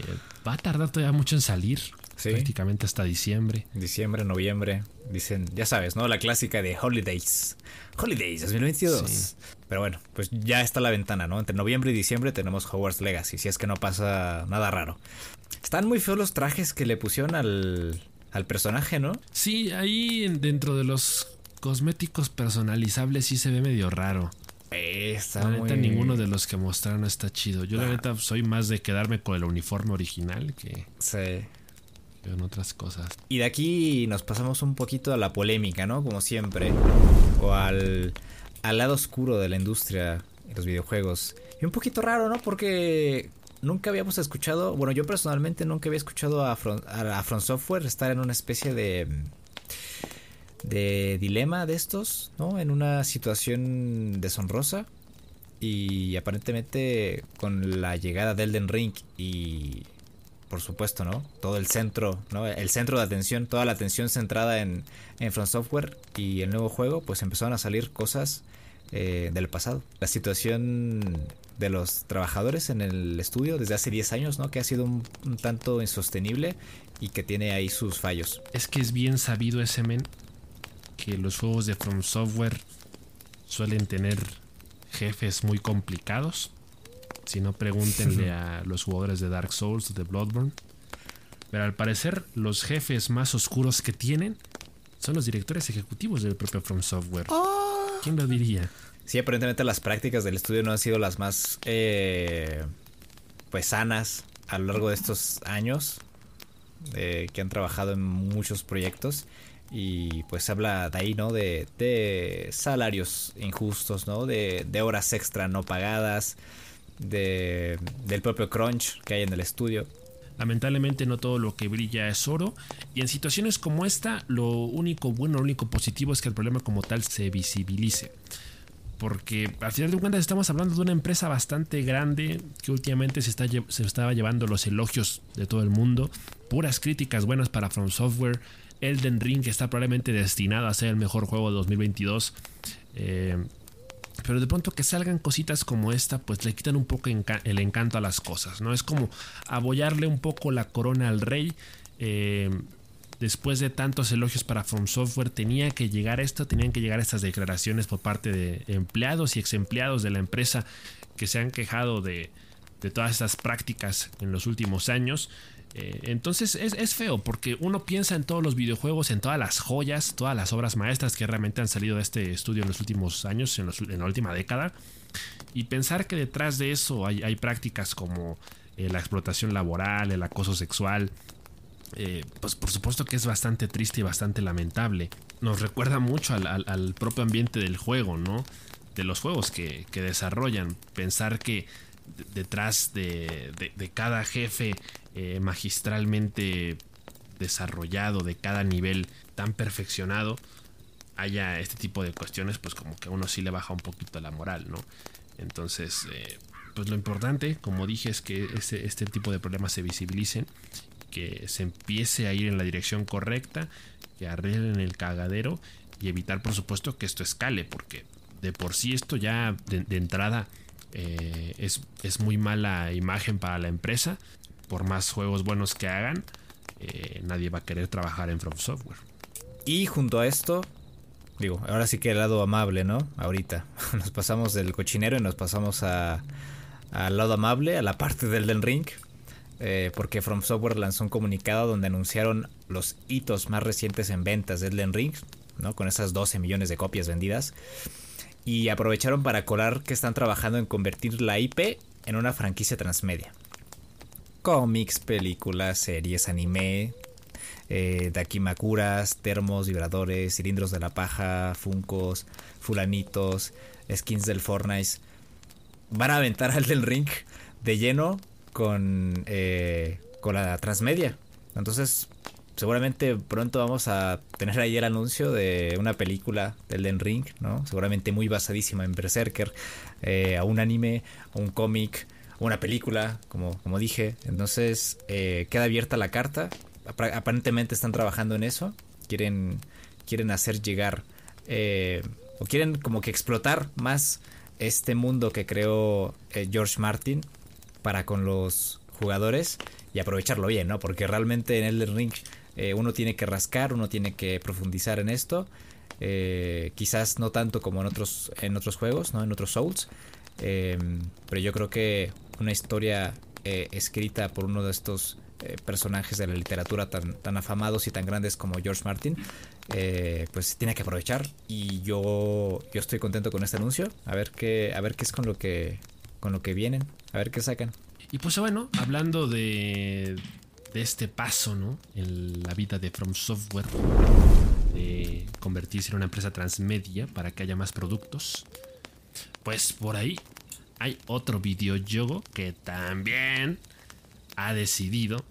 va a tardar todavía mucho en salir. Prácticamente hasta diciembre. Diciembre, noviembre. Dicen, ya sabes, ¿no? La clásica de Holidays. Holidays 2022. Pero bueno, pues ya está la ventana, ¿no? Entre noviembre y diciembre tenemos Hogwarts Legacy, si es que no pasa nada raro. Están muy feos los trajes que le pusieron al, al personaje, ¿no? Sí, ahí dentro de los cosméticos personalizables sí se ve medio raro la neta, ninguno de los que mostraron está chido. Yo, la ah. neta, soy más de quedarme con el uniforme original que, sí. en otras cosas. Y de aquí nos pasamos un poquito a la polémica, ¿no? Como siempre. O al, al lado oscuro de la industria de los videojuegos. Y un poquito raro, ¿no? Porque nunca habíamos escuchado, bueno, yo personalmente nunca había escuchado a From, a From Software estar en una especie de de dilema de estos, ¿no? En una situación deshonrosa y aparentemente con la llegada de Elden Ring y por supuesto, ¿no? Todo el centro, ¿no? El centro de atención, toda la atención centrada en, en From Software y el nuevo juego, pues empezaron a salir cosas eh, del pasado. La situación de los trabajadores en el estudio desde hace 10 años, ¿no? Que ha sido un, un tanto insostenible y que tiene ahí sus fallos. Es que es bien sabido ese men que los juegos de From Software suelen tener jefes muy complicados. Si no, pregúntenle (laughs) a los jugadores de Dark Souls o de Bloodborne. Pero al parecer, los jefes más oscuros que tienen son los directores ejecutivos del propio From Software. ¿Quién lo diría? Sí, aparentemente las prácticas del estudio no han sido las más eh, pues sanas a lo largo de estos años eh, que han trabajado en muchos proyectos y pues habla de ahí, ¿no? De, de salarios injustos, ¿no? De, de, horas extra no pagadas, de, del propio crunch que hay en el estudio. Lamentablemente no todo lo que brilla es oro y en situaciones como esta lo único bueno, lo único positivo es que el problema como tal se visibilice. Porque al final de cuentas estamos hablando de una empresa bastante grande que últimamente se, está, se estaba llevando los elogios de todo el mundo, puras críticas buenas para From Software, Elden Ring está probablemente destinado a ser el mejor juego de 2022. Eh, pero de pronto que salgan cositas como esta, pues le quitan un poco el encanto a las cosas, ¿no? Es como abollarle un poco la corona al rey. Eh, después de tantos elogios para From Software, tenía que llegar esto, tenían que llegar estas declaraciones por parte de empleados y ex empleados de la empresa que se han quejado de todas estas prácticas en los últimos años. Eh, entonces es, es, feo porque uno piensa en todos los videojuegos, en todas las joyas, todas las obras maestras que realmente han salido de este estudio en los últimos años, en, la última década, y pensar que detrás de eso hay, hay prácticas como eh, la explotación laboral, el acoso sexual, eh, pues por supuesto que es bastante triste y bastante lamentable. Nos recuerda mucho al, al, propio ambiente del juego, ¿no? De los juegos que, que desarrollan. Pensar que detrás de, de, de cada jefe eh, magistralmente desarrollado, de cada nivel tan perfeccionado, haya este tipo de cuestiones, pues como que a uno sí le baja un poquito la moral, ¿no? Entonces, eh, pues lo importante, como dije, es que este, este tipo de problemas se visibilicen, que se empiece a ir en la dirección correcta, que arreglen el cagadero y evitar, por supuesto, que esto escale, porque de por sí esto ya de, entrada eh, es, es, muy mala imagen para la empresa. Por más juegos buenos que hagan, eh, nadie va a querer trabajar en From Software. Y junto a esto, digo, ahora sí que el lado amable, ¿no? Ahorita (laughs) nos pasamos del cochinero y nos pasamos al lado amable, a la parte del Den Ring. Eh, porque From Software lanzó un comunicado donde anunciaron los hitos más recientes en ventas de Elden Ring, ¿no? Con esas 12 millones de copias vendidas. Y aprovecharon para colar que están trabajando en convertir la IP en una franquicia transmedia. Cómics, películas, series, anime, eh, dakimakuras, termos, vibradores, cilindros de la paja, funcos, fulanitos, skins del Fortnite. Van a aventar al del ring de lleno con, eh, con la transmedia. Entonces, seguramente pronto vamos a tener ahí el anuncio de una película del Den Ring, ¿no? Seguramente muy basadísima en Berserker, eh, a un anime, a un cómic, una película, como, como dije. Entonces, eh, queda abierta la carta. Aparentemente están trabajando en eso. Quieren, quieren hacer llegar, eh, o quieren como que explotar más este mundo que creó eh, George Martin para con los jugadores y aprovecharlo bien, ¿no? Porque realmente en Elden Ring uno tiene que rascar, uno tiene que profundizar en esto. Quizás no tanto como en otros, en otros juegos, ¿no? En otros Souls. Pero yo creo que una historia eh, escrita por uno de estos eh, personajes de la literatura tan, tan, afamados y tan grandes como George Martin, pues tiene que aprovechar. Y yo, yo estoy contento con este anuncio. A ver qué, a ver qué es con lo que, con lo que vienen. A ver qué sacan. Y pues bueno, hablando de, de este paso, ¿no? En la vida de From Software, de convertirse en una empresa transmedia para que haya más productos. Pues por ahí hay otro videojuego que también ha decidido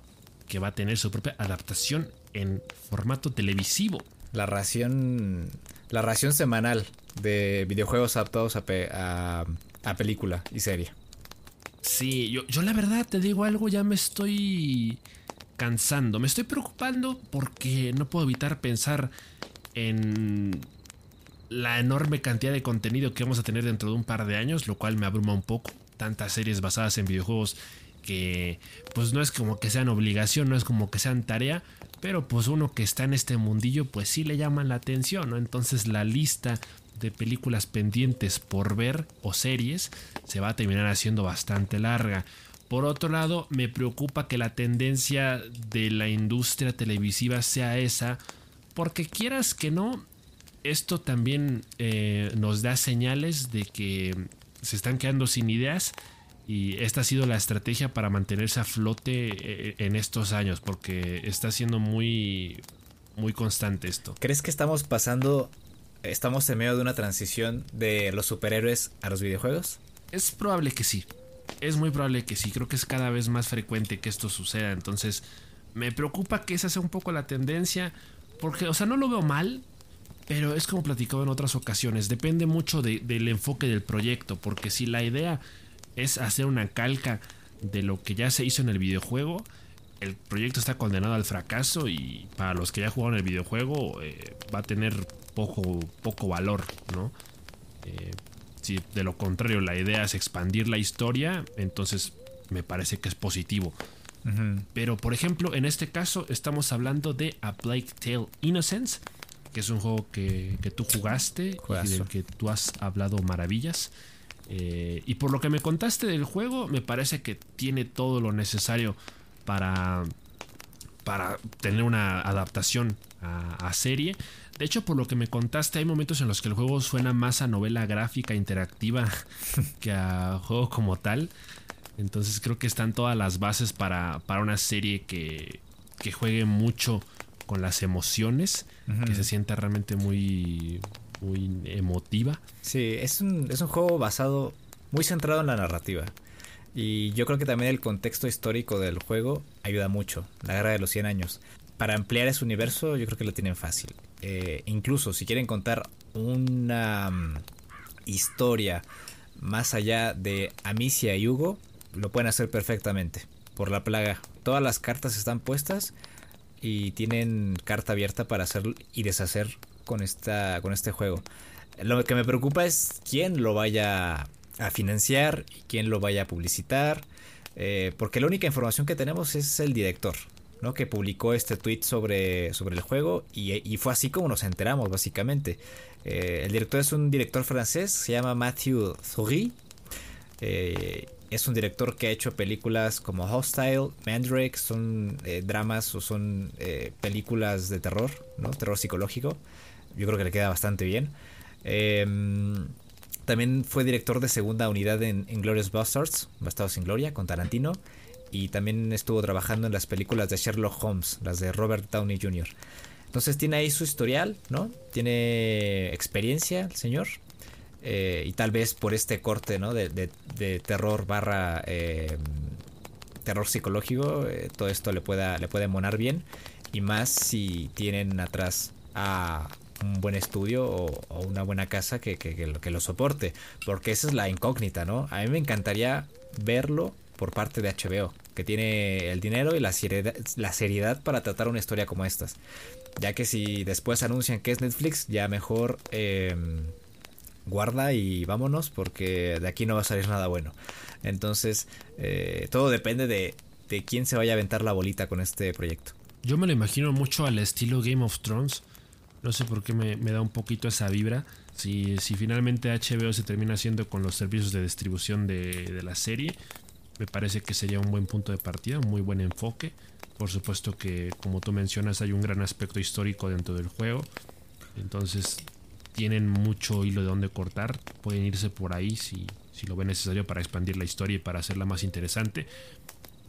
que va a tener su propia adaptación en formato televisivo. La ración. La ración semanal de videojuegos adaptados a, a, a película y serie. Sí, yo, yo la verdad te digo algo, ya me estoy cansando. Me estoy preocupando porque no puedo evitar pensar en la enorme cantidad de contenido que vamos a tener dentro de un par de años, lo cual me abruma un poco. Tantas series basadas en videojuegos que pues no es como que sean obligación, no es como que sean tarea, pero pues uno que está en este mundillo pues sí le llaman la atención, ¿no? Entonces la lista de películas pendientes por ver o series se va a terminar haciendo bastante larga. Por otro lado, me preocupa que la tendencia de la industria televisiva sea esa, porque quieras que no, esto también eh, nos da señales de que se están quedando sin ideas y esta ha sido la estrategia para mantenerse a flote eh, en estos años, porque está siendo muy, muy constante esto. ¿Crees que estamos pasando, estamos en medio de una transición de los superhéroes a los videojuegos? Es probable que sí. Es muy probable que sí. Creo que es cada vez más frecuente que esto suceda. Entonces, me preocupa que esa sea un poco la tendencia. Porque, o sea, no lo veo mal. Pero es como platicado en otras ocasiones. Depende mucho de, del enfoque del proyecto. Porque si la idea es hacer una calca de lo que ya se hizo en el videojuego, el proyecto está condenado al fracaso y para los que ya jugaron el videojuego eh, va a tener poco, poco valor, ¿no? Eh, si de lo contrario la idea es expandir la historia, entonces me parece que es positivo. Uh -huh. Pero por ejemplo, en este caso estamos hablando de A Plague Tale Innocence, que es un juego que, que tú jugaste Juegazo. y del que tú has hablado maravillas. Eh, y por lo que me contaste del juego, me parece que tiene todo lo necesario para, para tener una adaptación a, a, serie. De hecho, por lo que me contaste, hay momentos en los que el juego suena más a novela gráfica interactiva (laughs) que a juego como tal. Entonces creo que están todas las bases para, para una serie que, que juegue mucho con las emociones, uh -huh. que se sienta realmente muy, muy emotiva. Sí, es un, es un juego basado, muy centrado en la narrativa. Y yo creo que también el contexto histórico del juego ayuda mucho, la guerra de los 100 años. Para ampliar ese universo yo creo que lo tienen fácil. Eh, incluso si quieren contar una um, historia más allá de Amicia y Hugo, lo pueden hacer perfectamente. Por la plaga. Todas las cartas están puestas y tienen carta abierta para hacer y deshacer con, esta, con este juego. Lo que me preocupa es quién lo vaya a financiar y quién lo vaya a publicitar. Eh, porque la única información que tenemos es el director, ¿no? Que publicó este tweet sobre, sobre el juego y, fue así como nos enteramos, básicamente. Eh, el director es un director francés, se llama Matthew Thury. Eh, es un director que ha hecho películas como Hostile, Mandrake, son eh, dramas o son eh, películas de terror, ¿no? Terror psicológico. Yo creo que le queda bastante bien. Eh, también fue director de segunda unidad en, en Glorious Bastards, Bastardos sin Gloria, con Tarantino. Y también estuvo trabajando en las películas de Sherlock Holmes, las de Robert Downey Jr. Entonces tiene ahí su historial, ¿no? Tiene experiencia el señor. Eh, y tal vez por este corte ¿no? de, terror barra eh, terror psicológico eh, todo esto le pueda le puede monar bien. Y más si tienen atrás a un buen estudio o, una buena casa que, que, lo, soporte. Porque esa es la incógnita no a mí me encantaría verlo por parte de HBO que tiene el dinero y la seriedad, la seriedad para tratar una historia como estas. Ya que si después anuncian que es Netflix ya mejor eh, guarda y vámonos porque de aquí no va a salir nada bueno. Entonces, eh, todo depende de, de, quién se vaya a aventar la bolita con este proyecto. Yo me lo imagino mucho al estilo Game of Thrones. No sé por qué me, me da un poquito esa vibra. Si, si, finalmente HBO se termina haciendo con los servicios de distribución de, de la serie, me parece que sería un buen punto de partida, un muy buen enfoque. Por supuesto que, como tú mencionas, hay un gran aspecto histórico dentro del juego. Entonces, tienen mucho hilo de donde cortar, pueden irse por ahí si, si lo ven necesario para expandir la historia y para hacerla más interesante.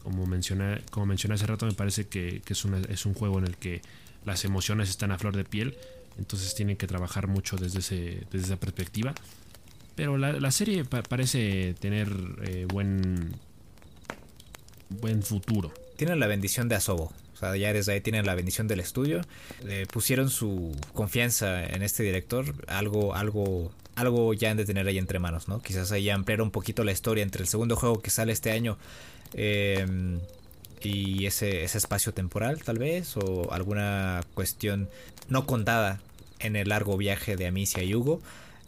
Como mencioné, como mencioné hace rato, me parece que, que es, una, es, un juego en el que las emociones están a flor de piel, entonces tienen que trabajar mucho desde, ese, desde esa perspectiva. Pero la, serie parece tener eh, buen, buen futuro. Tienen la bendición de Asobo. Desde ahí tienen la bendición del estudio. Pusieron su confianza en este director. Algo, algo, algo ya han de tener ahí entre manos, ¿no? Quizás ahí ampliar un poquito la historia entre el segundo juego que sale este año. Eh, y ese, ese espacio temporal tal vez o alguna cuestión no contada en el largo viaje de Amicia y Hugo.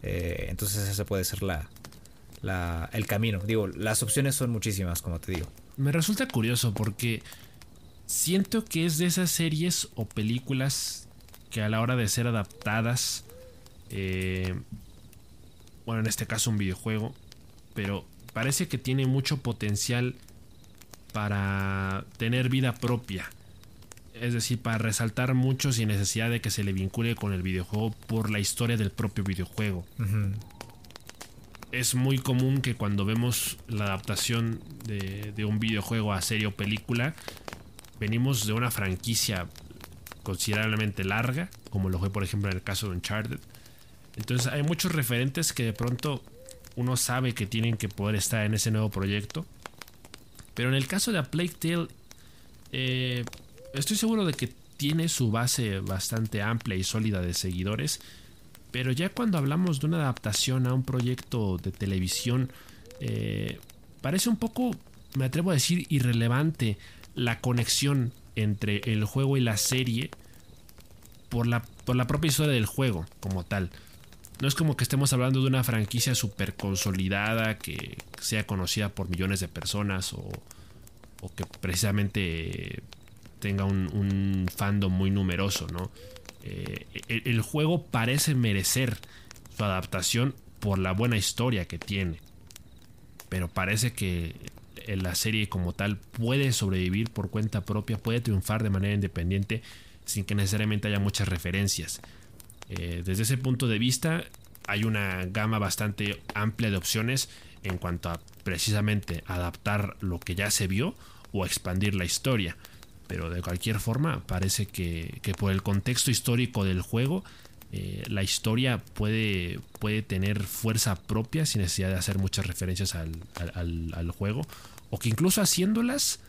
Eh, entonces ese puede ser la, la, el camino. Digo, las opciones son muchísimas, como te digo. Me resulta curioso porque siento que es de esas series o películas que a la hora de ser adaptadas, eh, bueno, en este caso un videojuego, pero parece que tiene mucho potencial para tener vida propia. Es decir, para resaltar mucho sin necesidad de que se le vincule con el videojuego por la historia del propio videojuego. Es muy común que cuando vemos la adaptación de, de un videojuego a serie o película, venimos de una franquicia considerablemente larga, como lo fue por ejemplo en el caso de Uncharted. Entonces hay muchos referentes que de pronto uno sabe que tienen que poder estar en ese nuevo proyecto pero en el caso de A Plague Tale, eh, estoy seguro de que tiene su base bastante amplia y sólida de seguidores. Pero ya cuando hablamos de una adaptación a un proyecto de televisión, eh, parece un poco, me atrevo a decir, irrelevante la conexión entre el juego y la serie por la, por la propia historia del juego como tal. No es como que estemos hablando de una franquicia súper consolidada que sea conocida por millones de personas o, que precisamente tenga un, fandom muy numeroso, ¿no? Eh, el, juego parece merecer su adaptación por la buena historia que tiene. Pero parece que la serie como tal puede sobrevivir por cuenta propia, puede triunfar de manera independiente sin que necesariamente haya muchas referencias. Eh, desde ese punto de vista, hay una gama bastante amplia de opciones en cuanto a precisamente adaptar lo que ya se vio o expandir la historia. Pero de cualquier forma, parece que, por el contexto histórico del juego, eh, la historia puede, puede tener fuerza propia sin necesidad de hacer muchas referencias al, juego. O que incluso haciéndolas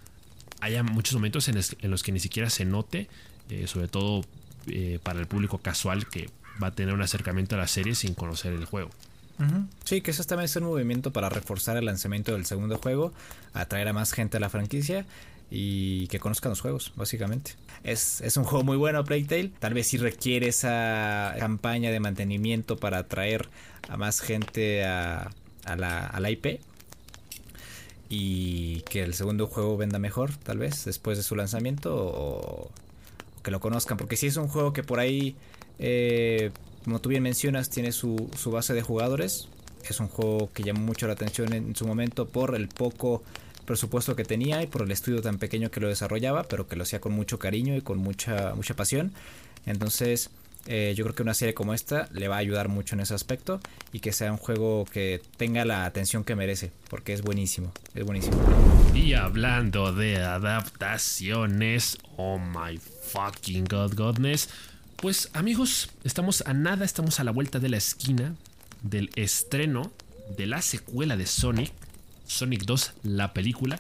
haya muchos momentos en, los que ni siquiera se note, eh, sobre todo para el público casual que va a tener un acercamiento a la serie sin conocer el juego. Sí, que eso también es un movimiento para reforzar el lanzamiento del segundo juego, atraer a más gente a la franquicia y que conozcan los juegos, básicamente. Es, es un juego muy bueno, Plague Tale. Tal vez sí requiere esa campaña de mantenimiento para atraer a más gente a la IP. Y que el segundo juego venda mejor, tal vez, después de su lanzamiento. O, que lo conozcan. Porque si es un juego que por ahí eh, como tú bien mencionas, tiene su, base de jugadores. Es un juego que llamó mucho la atención en su momento por el poco presupuesto que tenía y por el estudio tan pequeño que lo desarrollaba, pero que lo hacía con mucho cariño y con mucha, mucha pasión. Entonces, eh, yo creo que una serie como esta le va a ayudar mucho en ese aspecto y que sea un juego que tenga la atención que merece, porque es buenísimo, es buenísimo. Y hablando de adaptaciones, oh my fucking god godness, pues amigos, estamos a nada, estamos a la vuelta de la esquina del estreno de la secuela de Sonic, Sonic 2, la película.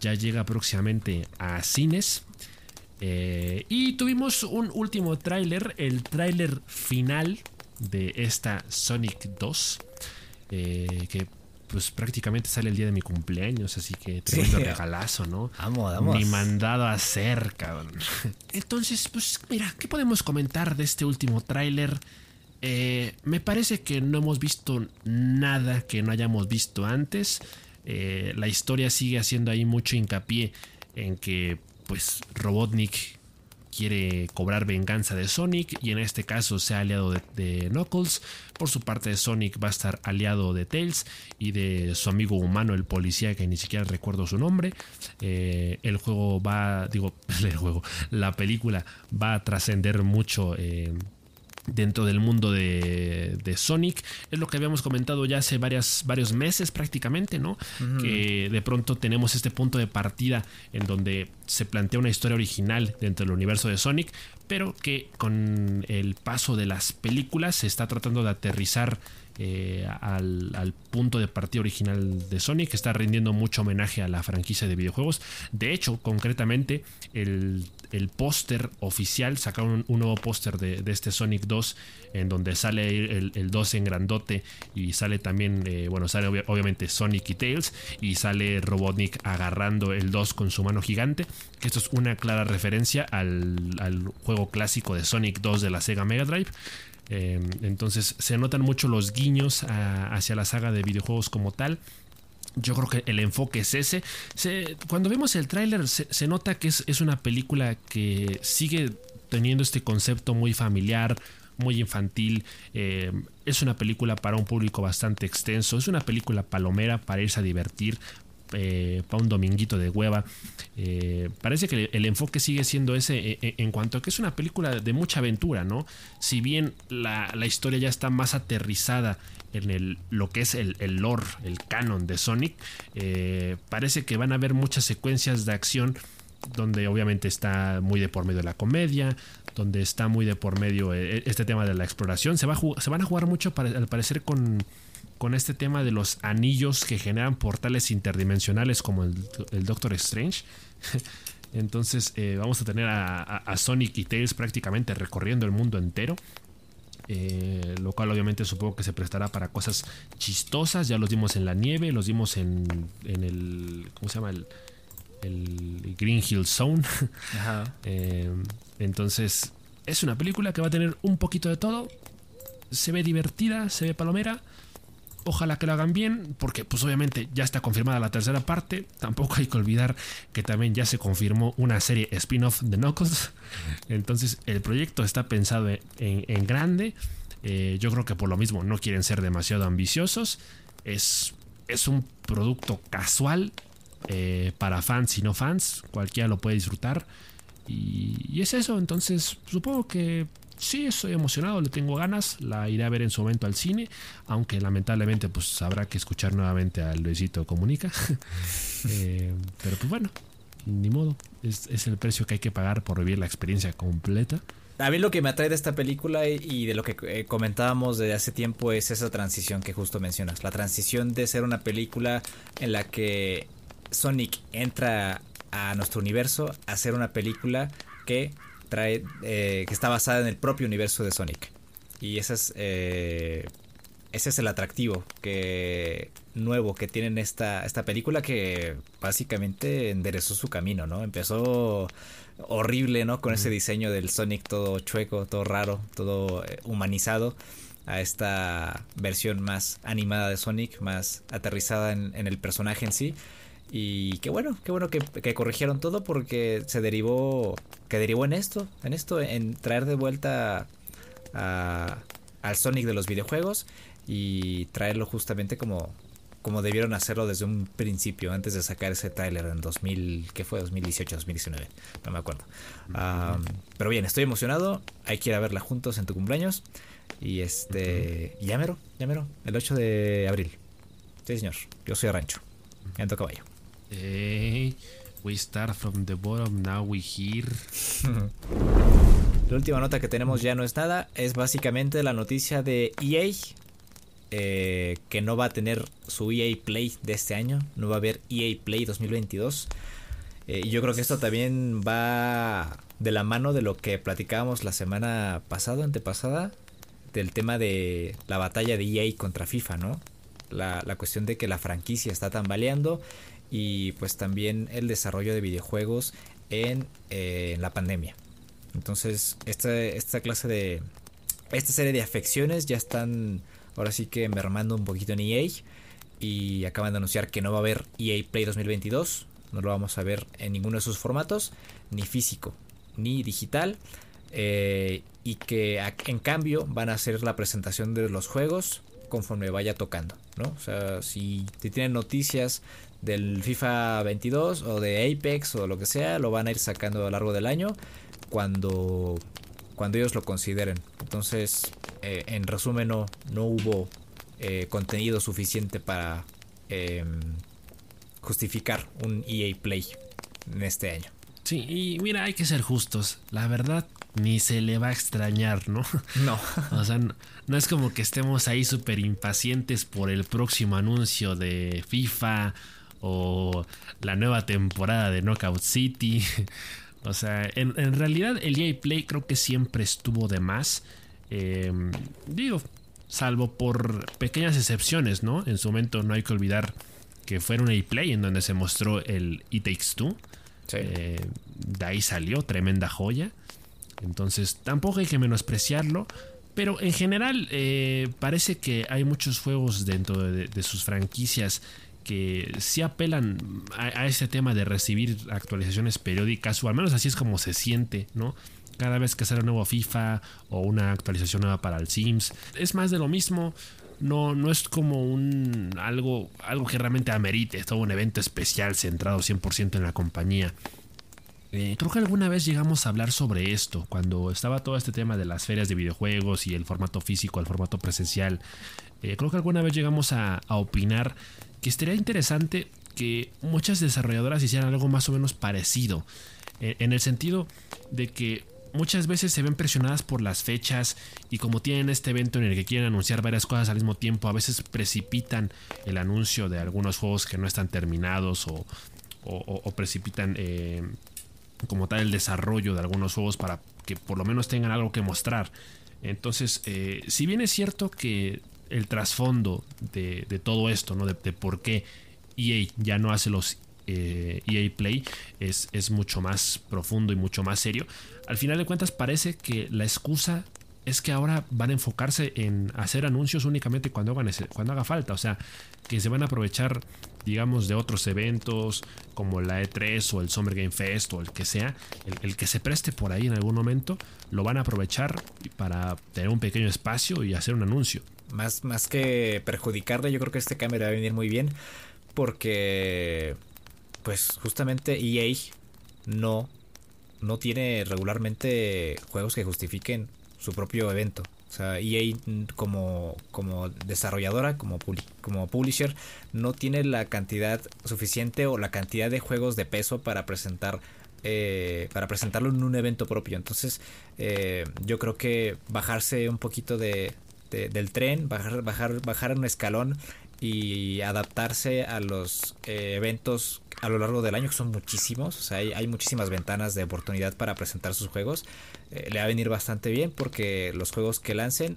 Ya llega próximamente a cines. Eh, y tuvimos un último tráiler, el tráiler final de esta Sonic 2. Eh, que pues prácticamente sale el día de mi cumpleaños, así que tremendo regalazo, ¿no? Vamos, vamos. Ni mandado a hacer, cabrón. (laughs) Entonces, pues mira, ¿qué podemos comentar de este último tráiler? Eh, me parece que no hemos visto nada que no hayamos visto antes. Eh, la historia sigue haciendo ahí mucho hincapié en que, pues, Robotnik quiere cobrar venganza de Sonic y en este caso se ha aliado de, Knuckles. Por su parte Sonic va a estar aliado de Tails y de su amigo humano, el policía que ni siquiera recuerdo su nombre. Eh, el juego va, digo, (laughs) el juego, la película va a trascender mucho. Eh, dentro del mundo de, Sonic. Es lo que habíamos comentado ya hace varias, varios meses prácticamente, ¿no? Que de pronto tenemos este punto de partida en donde se plantea una historia original dentro del universo de Sonic, pero que con el paso de las películas se está tratando de aterrizar eh, al, punto de partida original de Sonic, que está rindiendo mucho homenaje a la franquicia de videojuegos. De hecho, concretamente, el, póster oficial, sacaron un, nuevo póster de, este Sonic 2, en donde sale el, 2 en grandote y sale también, eh, bueno, sale obviamente Sonic y Tails y sale Robotnik agarrando el 2 con su mano gigante, que esto es una clara referencia al, al juego clásico de Sonic 2 de la Sega Mega Drive. Eh, entonces se notan mucho los guiños hacia la saga de videojuegos como tal. Yo creo que el enfoque es ese. cuando vemos el tráiler se, nota que es, una película que sigue teniendo este concepto muy familiar, muy infantil. Eh, es una película para un público bastante extenso. Es una película palomera para irse a divertir. Eh, para un dominguito de hueva. Eh, parece que el enfoque sigue siendo ese eh, en, cuanto a que es una película de mucha aventura, ¿no? Si bien la, historia ya está más aterrizada en el, lo que es el, el lore, el canon de Sonic, parece que van a haber muchas secuencias de acción donde obviamente está muy de por medio de la comedia, donde está muy de por medio este tema de la exploración. Se, va se van a jugar mucho, al parecer, con con este tema de los anillos que generan portales interdimensionales como el, Doctor Strange. (laughs) Entonces eh, vamos a tener a, Sonic y Tails prácticamente recorriendo el mundo entero. Eh, lo cual obviamente supongo que se prestará para cosas chistosas. Ya los dimos en la nieve, los dimos en, el... ¿Cómo se llama? El, Green Hill Zone. (laughs) Eh, entonces es una película que va a tener un poquito de todo. Se ve divertida, se ve palomera. Ojalá que lo hagan bien, porque pues obviamente ya está confirmada la tercera parte. Tampoco hay que olvidar que también ya se confirmó una serie spin-off de Knuckles. Entonces el proyecto está pensado en, grande. Eh, yo creo que por lo mismo no quieren ser demasiado ambiciosos. Es, es un producto casual eh, para fans y no fans. Cualquiera lo puede disfrutar. Y es eso. Entonces supongo que sí, estoy emocionado, le tengo ganas, la iré a ver en su momento al cine, aunque lamentablemente pues habrá que escuchar nuevamente al Luisito Comunica. (laughs) Eh, pero pues bueno, ni modo, es, el precio que hay que pagar por vivir la experiencia completa. A mí lo que me atrae de esta película y de lo que eh, comentábamos desde hace tiempo es esa transición que justo mencionas. La transición de ser una película en la que Sonic entra a nuestro universo a ser una película que trae, eh, que está basada en el propio universo de Sonic. Y ese es, eh, ese es el atractivo que nuevo que tienen esta, esta película que básicamente enderezó su camino, ¿no? Empezó horrible, ¿no? Con ese diseño del Sonic todo chueco, todo raro, todo eh, humanizado a esta versión más animada de Sonic, más aterrizada en el personaje en sí. Y qué bueno, qué bueno que, corrigieron todo porque se derivó, que derivó en esto, en esto, en traer de vuelta al Sonic de los videojuegos y traerlo justamente como, como debieron hacerlo desde un principio, antes de sacar ese trailer en 2000, ¿qué fue? 2018, 2019, no me acuerdo. pero bien, estoy emocionado, hay que ir a verla juntos en tu cumpleaños. Y este, uh llámero, llámero, el 8 de abril. Sí, señor, yo soy Rancho, ando caballo. Hey, we start from the bottom, now we here. (laughs) la última nota que tenemos ya no es nada, es básicamente la noticia de EA. Eh, que no va a tener su EA Play de este año, no va a haber EA Play 2022. Eh, y yo creo que esto también va de la mano de lo que platicábamos la semana pasada, antepasada, del tema de la batalla de EA contra FIFA, ¿no? La, la cuestión de que la franquicia está tambaleando y pues también el desarrollo de videojuegos en, eh, la pandemia. Entonces, esta, esta clase de... Esta serie de afecciones ya están ahora sí que mermando un poquito en EA y acaban de anunciar que no va a haber EA Play 2022, no lo vamos a ver en ninguno de sus formatos, ni físico ni digital, eh, y que en cambio van a hacer la presentación de los juegos conforme vaya tocando, ¿no? O sea, si te tienen noticias del FIFA 22 o de Apex o lo que sea, lo van a ir sacando a lo largo del año cuando, cuando ellos lo consideren. Entonces, eh, en resumen, no, no hubo eh, contenido suficiente para em, justificar un EA Play en este año. Sí, y mira, hay que ser justos. La verdad, ni se le va a extrañar, ¿no? No. (laughs) o sea, no, es como que estemos ahí súper impacientes por el próximo anuncio de FIFA o la nueva temporada de Knockout City. (laughs) o sea, en, realidad el EA Play creo que siempre estuvo de más. Em, digo, salvo por pequeñas excepciones, ¿no? En su momento no hay que olvidar que fue un EA Play en donde se mostró el It Takes Two eh, de ahí salió, tremenda joya. Entonces tampoco hay que menospreciarlo. Pero en general eh, parece que hay muchos juegos dentro de, sus franquicias que sí apelan a, ese tema de recibir actualizaciones periódicas, o al menos así es como se siente, ¿no? Cada vez que sale un nuevo FIFA o una actualización nueva para el Sims, es más de lo mismo. No, no es como un algo, algo que realmente amerite, todo un evento especial centrado 100% en la compañía. Eh, creo que alguna vez llegamos a hablar sobre esto, cuando estaba todo este tema de las ferias de videojuegos y el formato físico, el formato presencial. Eh, creo que alguna vez llegamos a, opinar que estaría interesante que muchas desarrolladoras hicieran algo más o menos parecido, eh, en el sentido de que muchas veces se ven presionadas por las fechas y como tienen este evento en el que quieren anunciar varias cosas al mismo tiempo, a veces precipitan el anuncio de algunos juegos que no están terminados o, precipitan eh, como tal el desarrollo de algunos juegos para que por lo menos tengan algo que mostrar. Entonces, eh, si bien es cierto que el trasfondo de, todo esto, ¿no? de, de por qué EA ya no hace los EA eh, e Play es, es, mucho más profundo y mucho más serio. Al final de cuentas parece que la excusa es que ahora van a enfocarse en hacer anuncios únicamente cuando, cuando haga falta. O sea, que se van a aprovechar, digamos, de otros eventos como la E3 o el Summer Game Fest o el que sea. El, que se preste por ahí en algún momento, lo van a aprovechar para tener un pequeño espacio y hacer un anuncio. Más, más que perjudicarle, yo creo que este cambio va a venir muy bien. Porque pues justamente EA no, no tiene regularmente juegos que justifiquen su propio evento. O sea, EA como, como desarrolladora, como, como publisher, no tiene la cantidad suficiente o la cantidad de juegos de peso para presentar eh, para presentarlo en un evento propio. Entonces, eh, yo creo que bajarse un poquito de, del tren, bajar, bajar, bajar un escalón y adaptarse a los eh, eventos a lo largo del año, que son muchísimos, o sea, hay, muchísimas ventanas de oportunidad para presentar sus juegos. Eh, le va a venir bastante bien porque los juegos que lancen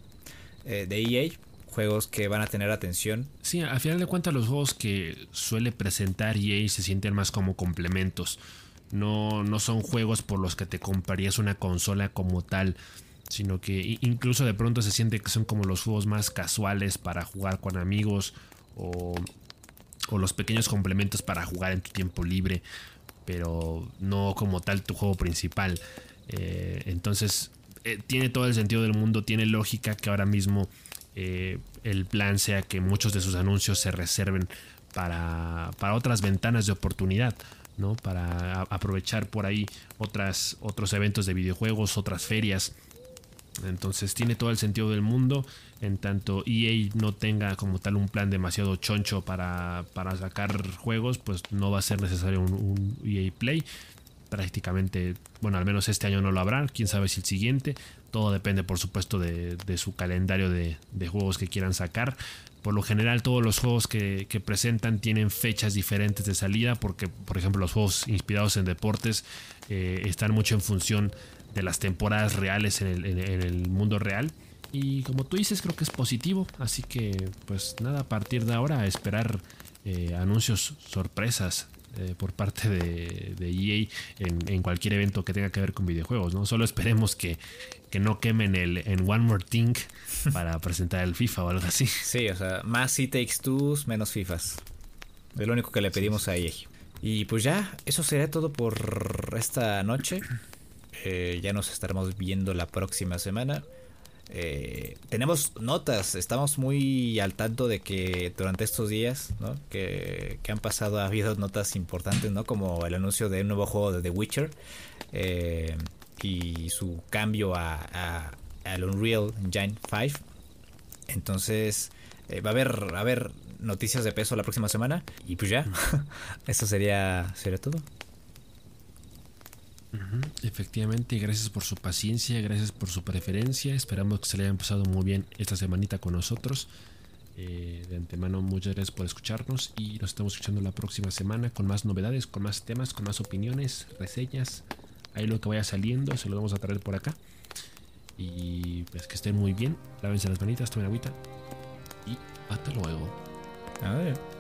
eh, de EA, juegos que van a tener atención. Sí, al final de cuentas los juegos que suele presentar EA se sienten más como complementos. No, no son juegos por los que te comprarías una consola como tal sino que incluso de pronto se siente que son como los juegos más casuales para jugar con amigos o, los pequeños complementos para jugar en tu tiempo libre, pero no como tal tu juego principal. Eh, entonces eh, tiene todo el sentido del mundo, tiene lógica que ahora mismo eh, el plan sea que muchos de sus anuncios se reserven para, para otras ventanas de oportunidad. ¿no? para aprovechar por ahí otras, otros eventos de videojuegos, otras ferias entonces tiene todo el sentido del mundo. En tanto EA no tenga como tal un plan demasiado choncho para, sacar juegos, pues no va a ser necesario un, EA Play. Prácticamente, bueno, al menos este año no lo habrá. Quién sabe si el siguiente. Todo depende, por supuesto, de, su calendario de, juegos que quieran sacar. Por lo general, todos los juegos que, presentan tienen fechas diferentes de salida, porque, por ejemplo, los juegos inspirados en deportes eh, están mucho en función de las temporadas reales en el, mundo real. Y como tú dices, creo que es positivo. Así que, pues nada, a partir de ahora, esperar eh, anuncios sorpresas eh, por parte de, EA en, cualquier evento que tenga que ver con videojuegos. ¿no? Solo esperemos que, que no quemen el en One More Thing (laughs) para presentar el FIFA o algo así. Sí, o sea, más si Takes Two, menos FIFAs. Es lo único que le pedimos a EA. Y pues ya, eso sería todo por esta noche. Eh, ya nos estaremos viendo la próxima semana. Eh, tenemos notas, estamos muy al tanto de que durante estos días que, han pasado ha habido notas importantes, ¿no? como el anuncio de un nuevo juego de The Witcher eh, y su cambio a, al Unreal Engine 5. Entonces va a haber, a haber noticias de peso la próxima semana y pues ya, (laughs) eso sería, sería todo. Efectivamente, gracias por su paciencia, gracias por su preferencia. Esperamos que se le hayan pasado muy bien esta semanita con nosotros. Eh, de antemano, muchas gracias por escucharnos y nos estamos escuchando la próxima semana con más novedades, con más temas, con más opiniones, reseñas. Ahí lo que vaya saliendo se lo vamos a traer por acá. Y pues que estén muy bien, lávense las manitas, tomen agüita y hasta luego. A ver.